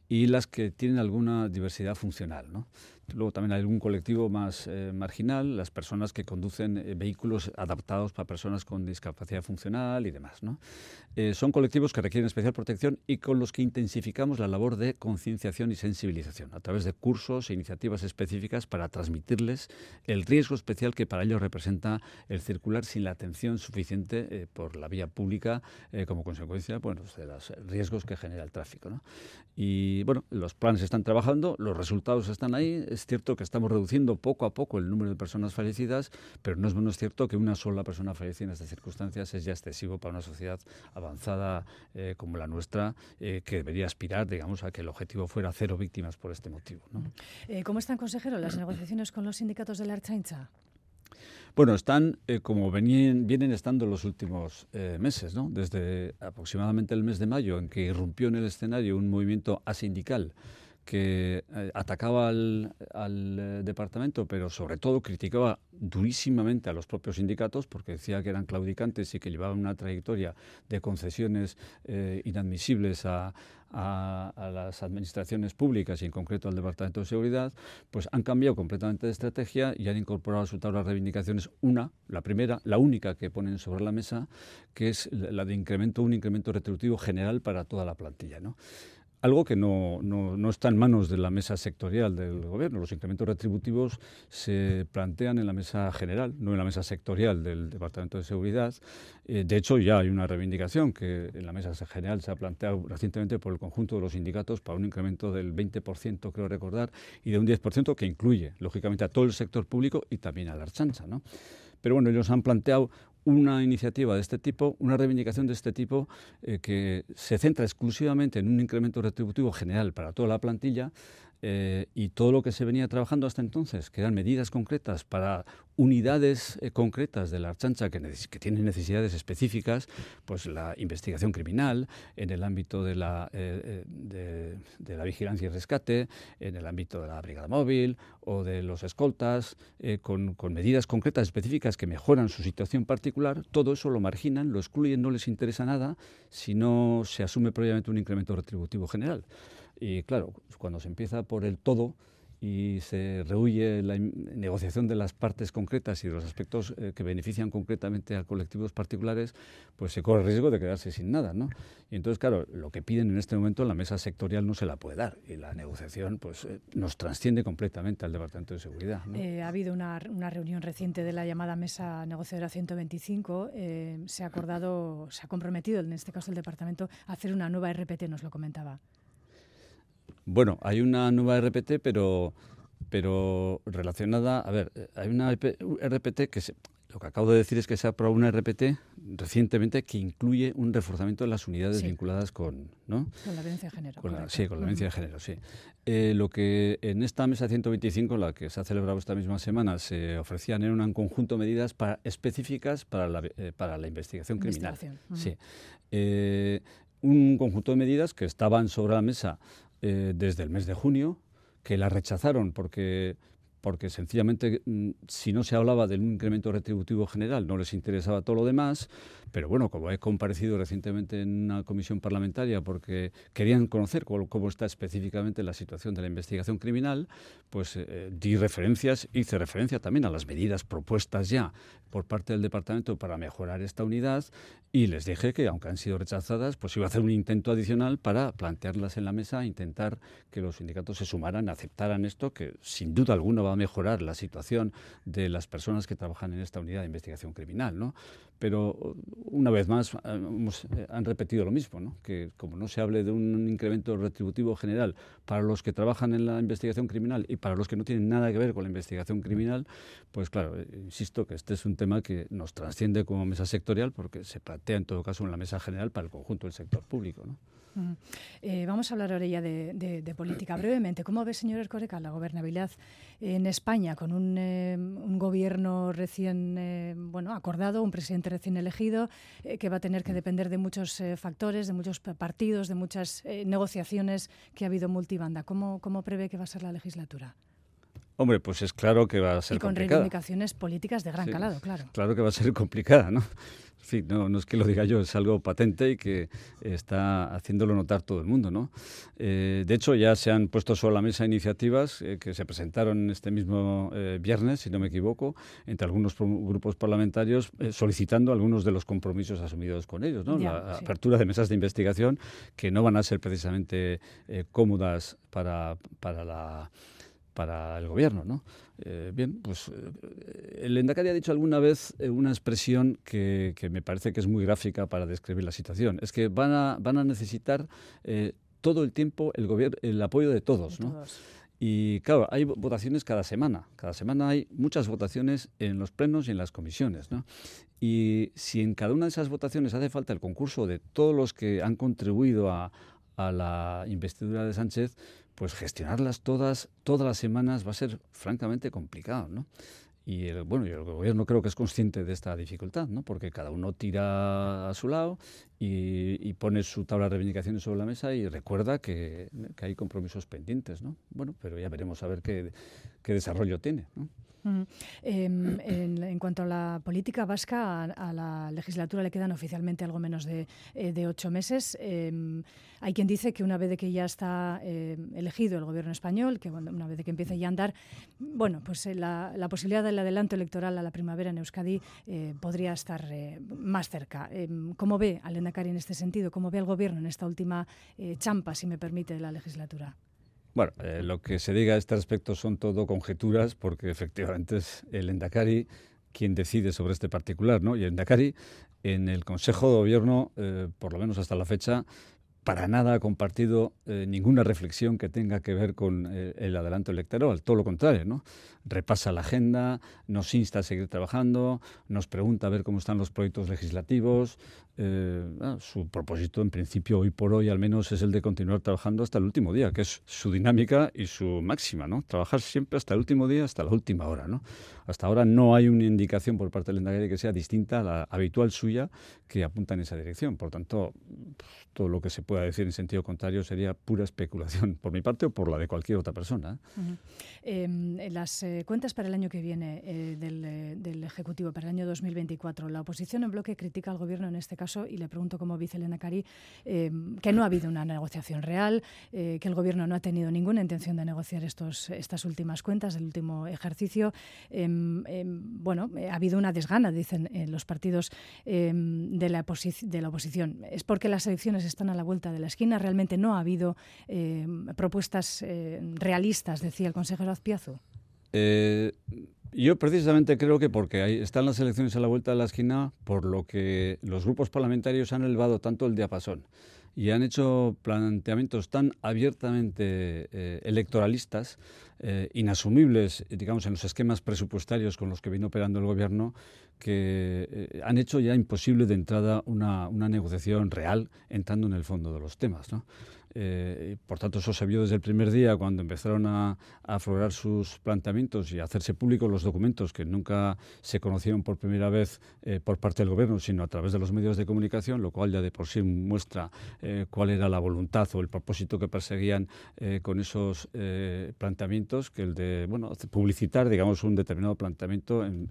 y las que tienen alguna diversidad funcional. Luego también hay algún colectivo más eh, marginal, las personas que conducen eh, vehículos adaptados para personas con discapacidad funcional y demás. ¿no? Eh, son colectivos que requieren especial protección y con los que intensificamos la labor de concienciación y sensibilización a través de cursos e iniciativas específicas para transmitirles el riesgo especial que para ellos representa el circular sin la atención suficiente por la vía pública como consecuencia bueno, de los riesgos que genera el tráfico. ¿no? Y bueno, los planes están trabajando, los resultados están ahí es cierto que estamos reduciendo poco a poco el número de personas fallecidas, pero no es menos cierto que una sola persona fallecida en estas circunstancias es ya excesivo para una sociedad avanzada eh, como la nuestra, eh, que debería aspirar, digamos, a que el objetivo fuera cero víctimas por este motivo. Eh, ¿Cómo están, consejero, las negociaciones con los sindicatos de la Archaincha? Bueno, están como venían, vienen estando los últimos meses, ¿no? Desde aproximadamente el mes de mayo, en que irrumpió en el escenario un movimiento asindical que eh, atacaba al, eh, departamento, pero sobre todo criticaba durísimamente a los propios sindicatos porque decía que eran claudicantes y que llevaban una trayectoria de concesiones eh, inadmisibles a, las administraciones públicas y en concreto al Departamento de Seguridad, pues han cambiado completamente de estrategia y han incorporado a su tabla de reivindicaciones una, la primera, la única que ponen sobre la mesa, que es la de incremento, un incremento retributivo general para toda la plantilla. ¿no? Algo que no, no, está en manos de la mesa sectorial del gobierno. Los incrementos retributivos se plantean en la mesa general, no en la mesa sectorial del Departamento de Seguridad. Eh, de hecho, ya hay una reivindicación que en la mesa general se ha planteado recientemente por el conjunto de los sindicatos para un incremento del 20%, creo recordar, y de un 10% que incluye, lógicamente, a todo el sector público y también a la archancha. ¿no? Pero bueno, ellos han planteado una iniciativa de este tipo, una reivindicación de este tipo eh, que se centra exclusivamente en un incremento retributivo general para toda la plantilla eh, y todo lo que se venía trabajando hasta entonces, que eran medidas concretas para unidades eh, concretas de la Archancha que, tienen necesidades específicas, pues la investigación criminal, en el ámbito de la, eh, de, la vigilancia y rescate, en el ámbito de la brigada móvil o de los escoltas, con, con medidas concretas específicas que mejoran su situación particular, todo eso lo marginan, lo excluyen, no les interesa nada si no se asume previamente un incremento retributivo general. Y claro, cuando se empieza por el todo y se rehuye la negociación de las partes concretas y de los aspectos eh, que benefician concretamente a colectivos particulares, pues se corre el riesgo de quedarse sin nada, ¿no? Y entonces, claro, lo que piden en este momento la mesa sectorial no se la puede dar y la negociación pues eh, nos trasciende completamente al Departamento de Seguridad. Eh, ha habido una, una, reunión reciente de la llamada Mesa Negociadora 125. se ha acordado, se ha comprometido, en este caso el Departamento, a hacer una nueva RPT, nos lo comentaba. Bueno, hay una nueva RPT, pero, pero relacionada, a ver, hay una RPT que lo que acabo de decir es que se ha aprobado una RPT recientemente que incluye un reforzamiento de las unidades vinculadas con, ¿no? Con la violencia de género. sí, con la violencia de género, sí. Eh, lo que en esta mesa 125, la que se ha celebrado esta misma semana, se ofrecían era un conjunto de medidas para, específicas para la, eh, para la investigación criminal. Sí. Eh, un conjunto de medidas que estaban sobre la mesa eh, desde el mes de junio, que la rechazaron porque porque sencillamente mm, si no se hablaba del incremento retributivo general no les interesaba todo lo demás, pero bueno, como he comparecido recientemente en una comisión parlamentaria porque querían conocer cómo, está específicamente la situación de la investigación criminal, pues eh, di referencias, hice referencia también a las medidas propuestas ya por parte del departamento para mejorar esta unidad y les dije que aunque han sido rechazadas, pues iba a hacer un intento adicional para plantearlas en la mesa, intentar que los sindicatos se sumaran, aceptaran esto, que sin duda alguna va a mejorar la situación de las personas que trabajan en esta unidad de investigación criminal, ¿no? Pero una vez más eh, han repetido lo mismo, ¿no? que como no se hable de un incremento retributivo general para los que trabajan en la investigación criminal y para los que no tienen nada que ver con la investigación criminal, pues claro, eh, insisto que este es un tema que nos trasciende como mesa sectorial porque se plantea en todo caso en la mesa general para el conjunto del sector público. ¿no? Eh, vamos a hablar ahora ya de, política brevemente. ¿Cómo ve, señor Ercoreca, la gobernabilidad en España con un, eh, gobierno recién eh, bueno, acordado, un presidente recién elegido, que va a tener que depender de muchos factores, de muchos partidos, de muchas negociaciones que ha habido multibanda? ¿Cómo, ¿Cómo prevé que va a ser la legislatura? Hombre, pues es claro que va a ser y con complicada. reivindicaciones políticas de gran Sí, calado, claro. Claro que va a ser [laughs] complicada, ¿no? En fin, no, no es que lo diga yo, es algo patente y que está haciéndolo notar todo el mundo, ¿no? Eh, de hecho, ya se han puesto sobre la mesa iniciativas eh, que se presentaron este mismo eh, viernes, si no me equivoco, entre algunos grupos parlamentarios solicitando algunos de los compromisos asumidos con ellos, ¿no? Ya, la sí. apertura de mesas de investigación que no van a ser precisamente cómodas para, para la para el gobierno, ¿no? Eh, bien, pues eh, el Endacari ha dicho alguna vez eh, una expresión que, que me parece que es muy gráfica para describir la situación. Es que van a, van a necesitar eh, todo el tiempo el, gobierno, el apoyo de todos, ¿no? Y claro, hay vo- votaciones cada semana. Cada semana hay muchas votaciones en los plenos y en las comisiones. ¿no? Y si en cada una de esas votaciones hace falta el concurso de todos los que han contribuido a, a la investidura de Sánchez, pues gestionarlas todas, todas las semanas va a ser francamente complicado. ¿no? Y el, bueno, el gobierno creo que es consciente de esta dificultad, ¿no? porque cada uno tira a su lado y, pone su tabla de reivindicaciones sobre la mesa y recuerda que, que hay compromisos pendientes. ¿no? Bueno, pero ya veremos a ver qué, qué desarrollo tiene. Em, en, cuanto a la política vasca, a, la legislatura le quedan oficialmente algo menos de, eh, de ocho meses. Em, hay quien dice que una vez de que ya está eh, elegido el gobierno español, que bueno, una vez de que empiece ya a andar, bueno, pues eh, la, la posibilidad del adelanto electoral a la primavera en Euskadi eh, podría estar más cerca. Em, ¿Cómo ve al Endacari en este sentido? ¿Cómo ve al gobierno en esta última champa, si me permite, de la legislatura? Bueno, eh, lo que se diga a este respecto son todo conjeturas, porque efectivamente es el Endacari quien decide sobre este particular, ¿no? Y el Endacari, en el Consejo de Gobierno, eh, por lo menos hasta la fecha, para nada ha compartido eh, ninguna reflexión que tenga que ver con el adelanto electoral, todo lo contrario, ¿no? Repasa la agenda, nos insta a seguir trabajando, nos pregunta a ver cómo están los proyectos legislativos. eh, ah, su propósito, en principio, hoy por hoy, al menos, es el de continuar trabajando hasta el último día, que es su dinámica y su máxima, ¿no? Trabajar siempre hasta el último día, hasta la última hora, ¿no? Hasta ahora no hay una indicación por parte del Endacari que sea distinta a la habitual suya que apunta en esa dirección. Por tanto, todo lo que se pueda decir en sentido contrario sería pura especulación por mi parte o por la de cualquier otra persona. Eh, las eh, cuentas para el año que viene eh, del, eh, del Ejecutivo, para el año 2024, la oposición en bloque critica al Gobierno en este caso y le pregunto como vice Elena Cari eh, que no ha habido una negociación real, eh, que el Gobierno no ha tenido ninguna intención de negociar estos, estas últimas cuentas del último ejercicio. Eh, eh, bueno, eh, ha habido una desgana, dicen eh, los partidos eh, de, la de la oposición. ¿Es porque las elecciones están a la vuelta de la esquina? ¿Realmente no ha habido eh, propuestas eh, realistas, decía el consejero Azpiazu? Eh, yo precisamente creo que porque están las elecciones a la vuelta de la esquina, por lo que los grupos parlamentarios han elevado tanto el diapasón y han hecho planteamientos tan abiertamente eh, electoralistas, eh, inasumibles, digamos, en los esquemas presupuestarios con los que viene operando el gobierno, que eh, han hecho ya imposible de entrada una, una negociación real entrando en el fondo de los temas. ¿no? Eh, por tanto, eso se vio desde el primer día cuando empezaron a, a aflorar sus planteamientos y hacerse públicos los documentos que nunca se conocieron por primera vez eh, por parte del Gobierno, sino a través de los medios de comunicación, lo cual ya de por sí muestra eh, cuál era la voluntad o el propósito que perseguían con esos planteamientos, que el de bueno, publicitar, digamos, un determinado planteamiento en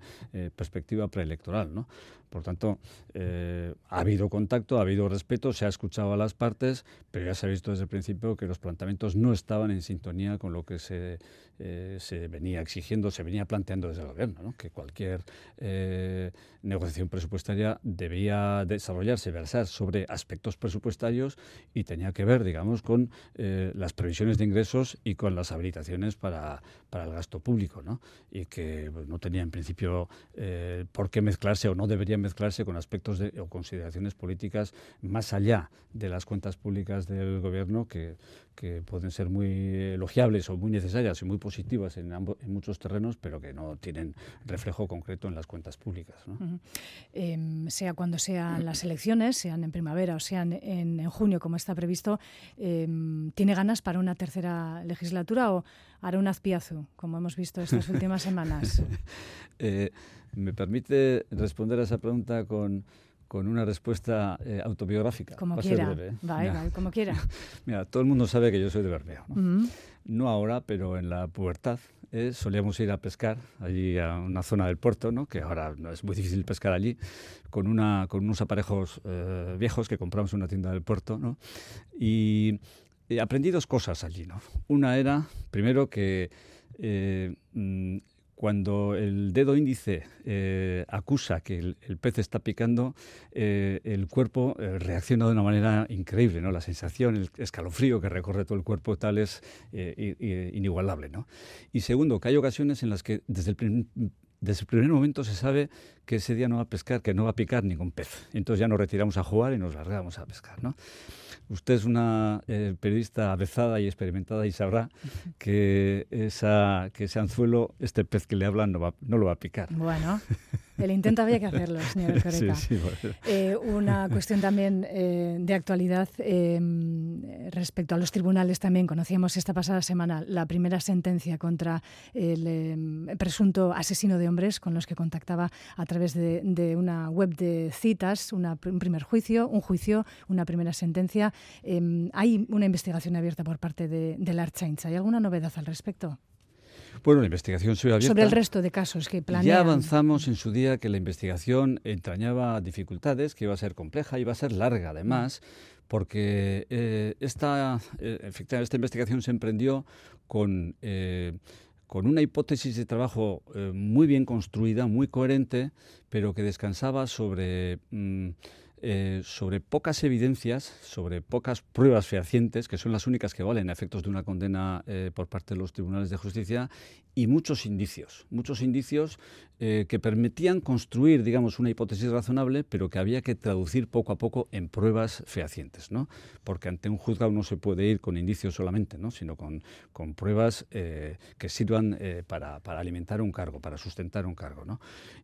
perspectiva preelectoral. ¿no? Por tanto, eh, ha habido contacto, ha habido respeto, se ha escuchado a las partes, pero ya se ha visto desde el principio que los planteamientos no estaban en sintonía con lo que se, eh, se venía exigiendo, se venía planteando desde el gobierno, ¿no? que cualquier eh, negociación presupuestaria debía desarrollarse, versar sobre aspectos presupuestarios y tenía que ver, digamos, con las previsiones de ingresos y con las habilitaciones para, para el gasto público, ¿no? y que pues, no tenía en principio por qué mezclarse o no debería mezclarse con aspectos de, o consideraciones políticas más allá de las cuentas públicas del gobierno que, que pueden ser muy elogiables o muy necesarias y muy positivas en, ambos, en muchos terrenos, pero que no tienen reflejo concreto en las cuentas públicas. ¿no? Ujú. Em, sea cuando sean las elecciones, sean en primavera o sean en, en junio, como está previsto, em, ¿tiene ganas para una tercera legislatura o hará un azpiazu, como hemos visto estas [laughs] últimas semanas? Eh, ¿Me permite responder a esa pregunta con, con una respuesta eh, autobiográfica? Como Va quiera. breve, ¿eh? Mira. como quiera. [laughs] Mira, todo el mundo sabe que yo soy de Bermeo. ¿no? No ahora, pero en la pubertad eh, solíamos ir a pescar allí a una zona del puerto, ¿no? que ahora no es muy difícil pescar allí, con, una, con unos aparejos eh, viejos que compramos en una tienda del puerto. ¿no? Y, aprendí dos cosas allí. ¿no? Una era, primero, que mm, cuando el dedo índice eh, acusa que el, pez está picando, eh, el cuerpo eh, reacciona de una manera increíble, ¿no? La sensación, el escalofrío que recorre todo el cuerpo tal es inigualable, ¿no? Y segundo, que hay ocasiones en las que desde el, desde el primer momento se sabe que ese día no va a pescar, que no va a picar ningún pez. Entonces ya nos retiramos a jugar y nos largamos a pescar, ¿no? Usted es una eh, periodista avezada y experimentada y sabrá que, esa, que ese anzuelo, este pez que le hablan, no, va, no lo va a picar. Bueno, [laughs] el intento había que hacerlo, señor [laughs] Coreca. Eh, una [laughs] cuestión también eh, de actualidad em, respecto a los tribunales también. Conocíamos esta pasada semana la primera sentencia contra el em, presunto asesino de hombres con los que contactaba a través de, una web de citas, un primer juicio, un juicio, una primera sentencia. Em, hay una investigación abierta por parte de, de la. ¿Hay alguna novedad al respecto? Bueno, la investigación se abierta. Sobre el resto de casos que planean. Ya avanzamos en su día que la investigación entrañaba dificultades, que iba a ser compleja, iba a ser larga además, porque eh, esta, eh, efectivamente, esta investigación se emprendió con... Eh, con una hipótesis de trabajo muy bien construida, muy coherente, pero que descansaba sobre mm, eh, sobre pocas evidencias, sobre pocas pruebas fehacientes, que son las únicas que valen a efectos de una condena eh, por parte de los tribunales de justicia, y muchos indicios, muchos indicios eh, que permitían construir, digamos, una hipótesis razonable, pero que había que traducir poco a poco en pruebas fehacientes, ¿no? Porque ante un juzgado no se puede ir con indicios solamente, ¿no? Sino con, con pruebas que sirvan para, para, alimentar un cargo, para sustentar un cargo, ¿no?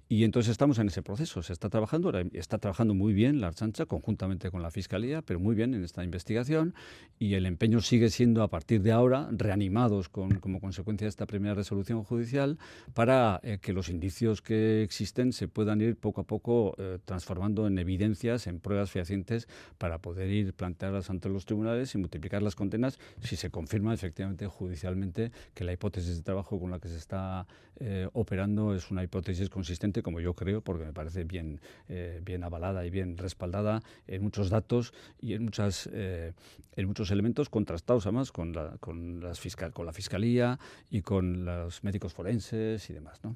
Y entonces estamos en ese proceso, se está trabajando, está trabajando muy bien la Conjuntamente con la Fiscalía, pero muy bien en esta investigación, y el empeño sigue siendo a partir de ahora, reanimados con, como consecuencia de esta primera resolución judicial, para eh, que los indicios que existen se puedan ir poco a poco eh, transformando en evidencias, en pruebas fehacientes, para poder ir plantearlas ante los tribunales y multiplicar las condenas si se confirma efectivamente judicialmente que la hipótesis de trabajo con la que se está eh, operando es una hipótesis consistente, como yo creo, porque me parece bien, eh, bien avalada y bien respaldada en muchos datos y en, muchas, eh, en muchos elementos contrastados además con la, con, las fiscal, con la Fiscalía y con los médicos forenses y demás. ¿no?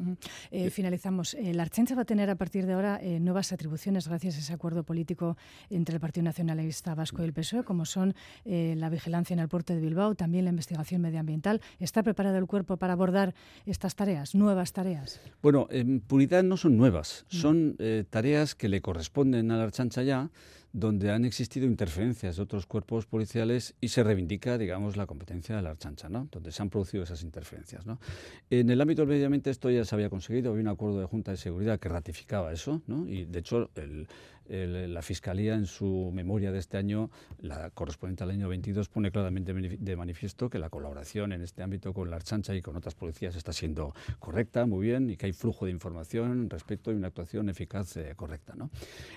finalizamos. la Archencha va a tener a partir de ahora nuevas atribuciones gracias a ese acuerdo político entre el Partido Nacionalista Vasco y el PSOE, como son la vigilancia en el puerto de Bilbao, también la investigación medioambiental. ¿Está preparado el cuerpo para abordar estas tareas? Nuevas tareas? Bueno, en puridad no son nuevas, mm. son eh, tareas que le corresponden a la Archancha ya, donde han existido interferencias de otros cuerpos policiales y se reivindica, digamos, la competencia de la Archancha, ¿no? donde se han producido esas interferencias. ¿no? En el ámbito del medio ambiente esto ya se había conseguido, había un acuerdo de Junta de Seguridad que ratificaba eso, ¿no? y de hecho el, la Fiscalía en su memoria de este año, la correspondiente al año 22, pone claramente de manifiesto que la colaboración en este ámbito con la Archancha y con otras policías está siendo correcta, muy bien, y que hay flujo de información respecto y una actuación eficaz eh, correcta. ¿no?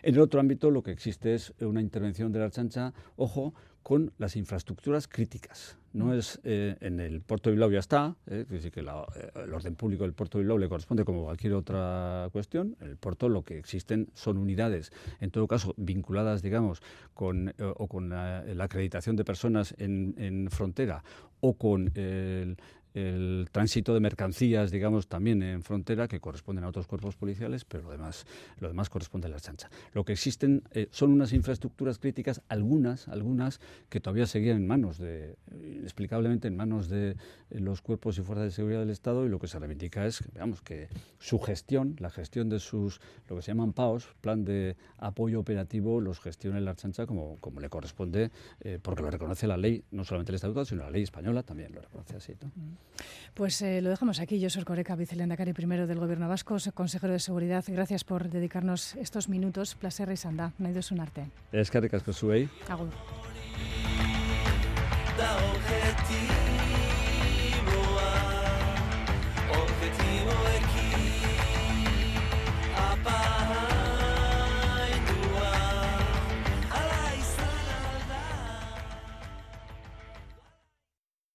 En el otro ámbito lo que existe es una intervención de la Archancha, ojo, con las infraestructuras críticas. No mm. es eh, en el puerto de Bilbao ya está, eh, es decir, que eh, el orden público del puerto de Bilbao le corresponde como cualquier otra cuestión. En el puerto lo que existen son unidades, en todo caso vinculadas, digamos, con o con la, acreditación de personas en, en frontera o con el, el tránsito de mercancías, digamos, también en frontera, que corresponden a otros cuerpos policiales, pero lo demás, lo demás corresponde a la chancha. Lo que existen eh, son unas infraestructuras críticas, algunas, algunas que todavía seguían en manos de, inexplicablemente en manos de eh, los cuerpos y fuerzas de seguridad del Estado, y lo que se reivindica es, veamos, que su gestión, la gestión de sus, lo que se llaman PAOS, plan de apoyo operativo, los gestione la chancha como, como le corresponde, eh, porque lo reconoce la ley, no solamente el Estatuto, sino la ley española también lo reconoce así. ¿no? Pues eh, lo dejamos aquí. Yo soy Coreca, vicelendacari primero del Gobierno Vasco, consejero de Seguridad. Gracias por dedicarnos estos minutos. Placer y sanda. No hay un arte. Es que Agur.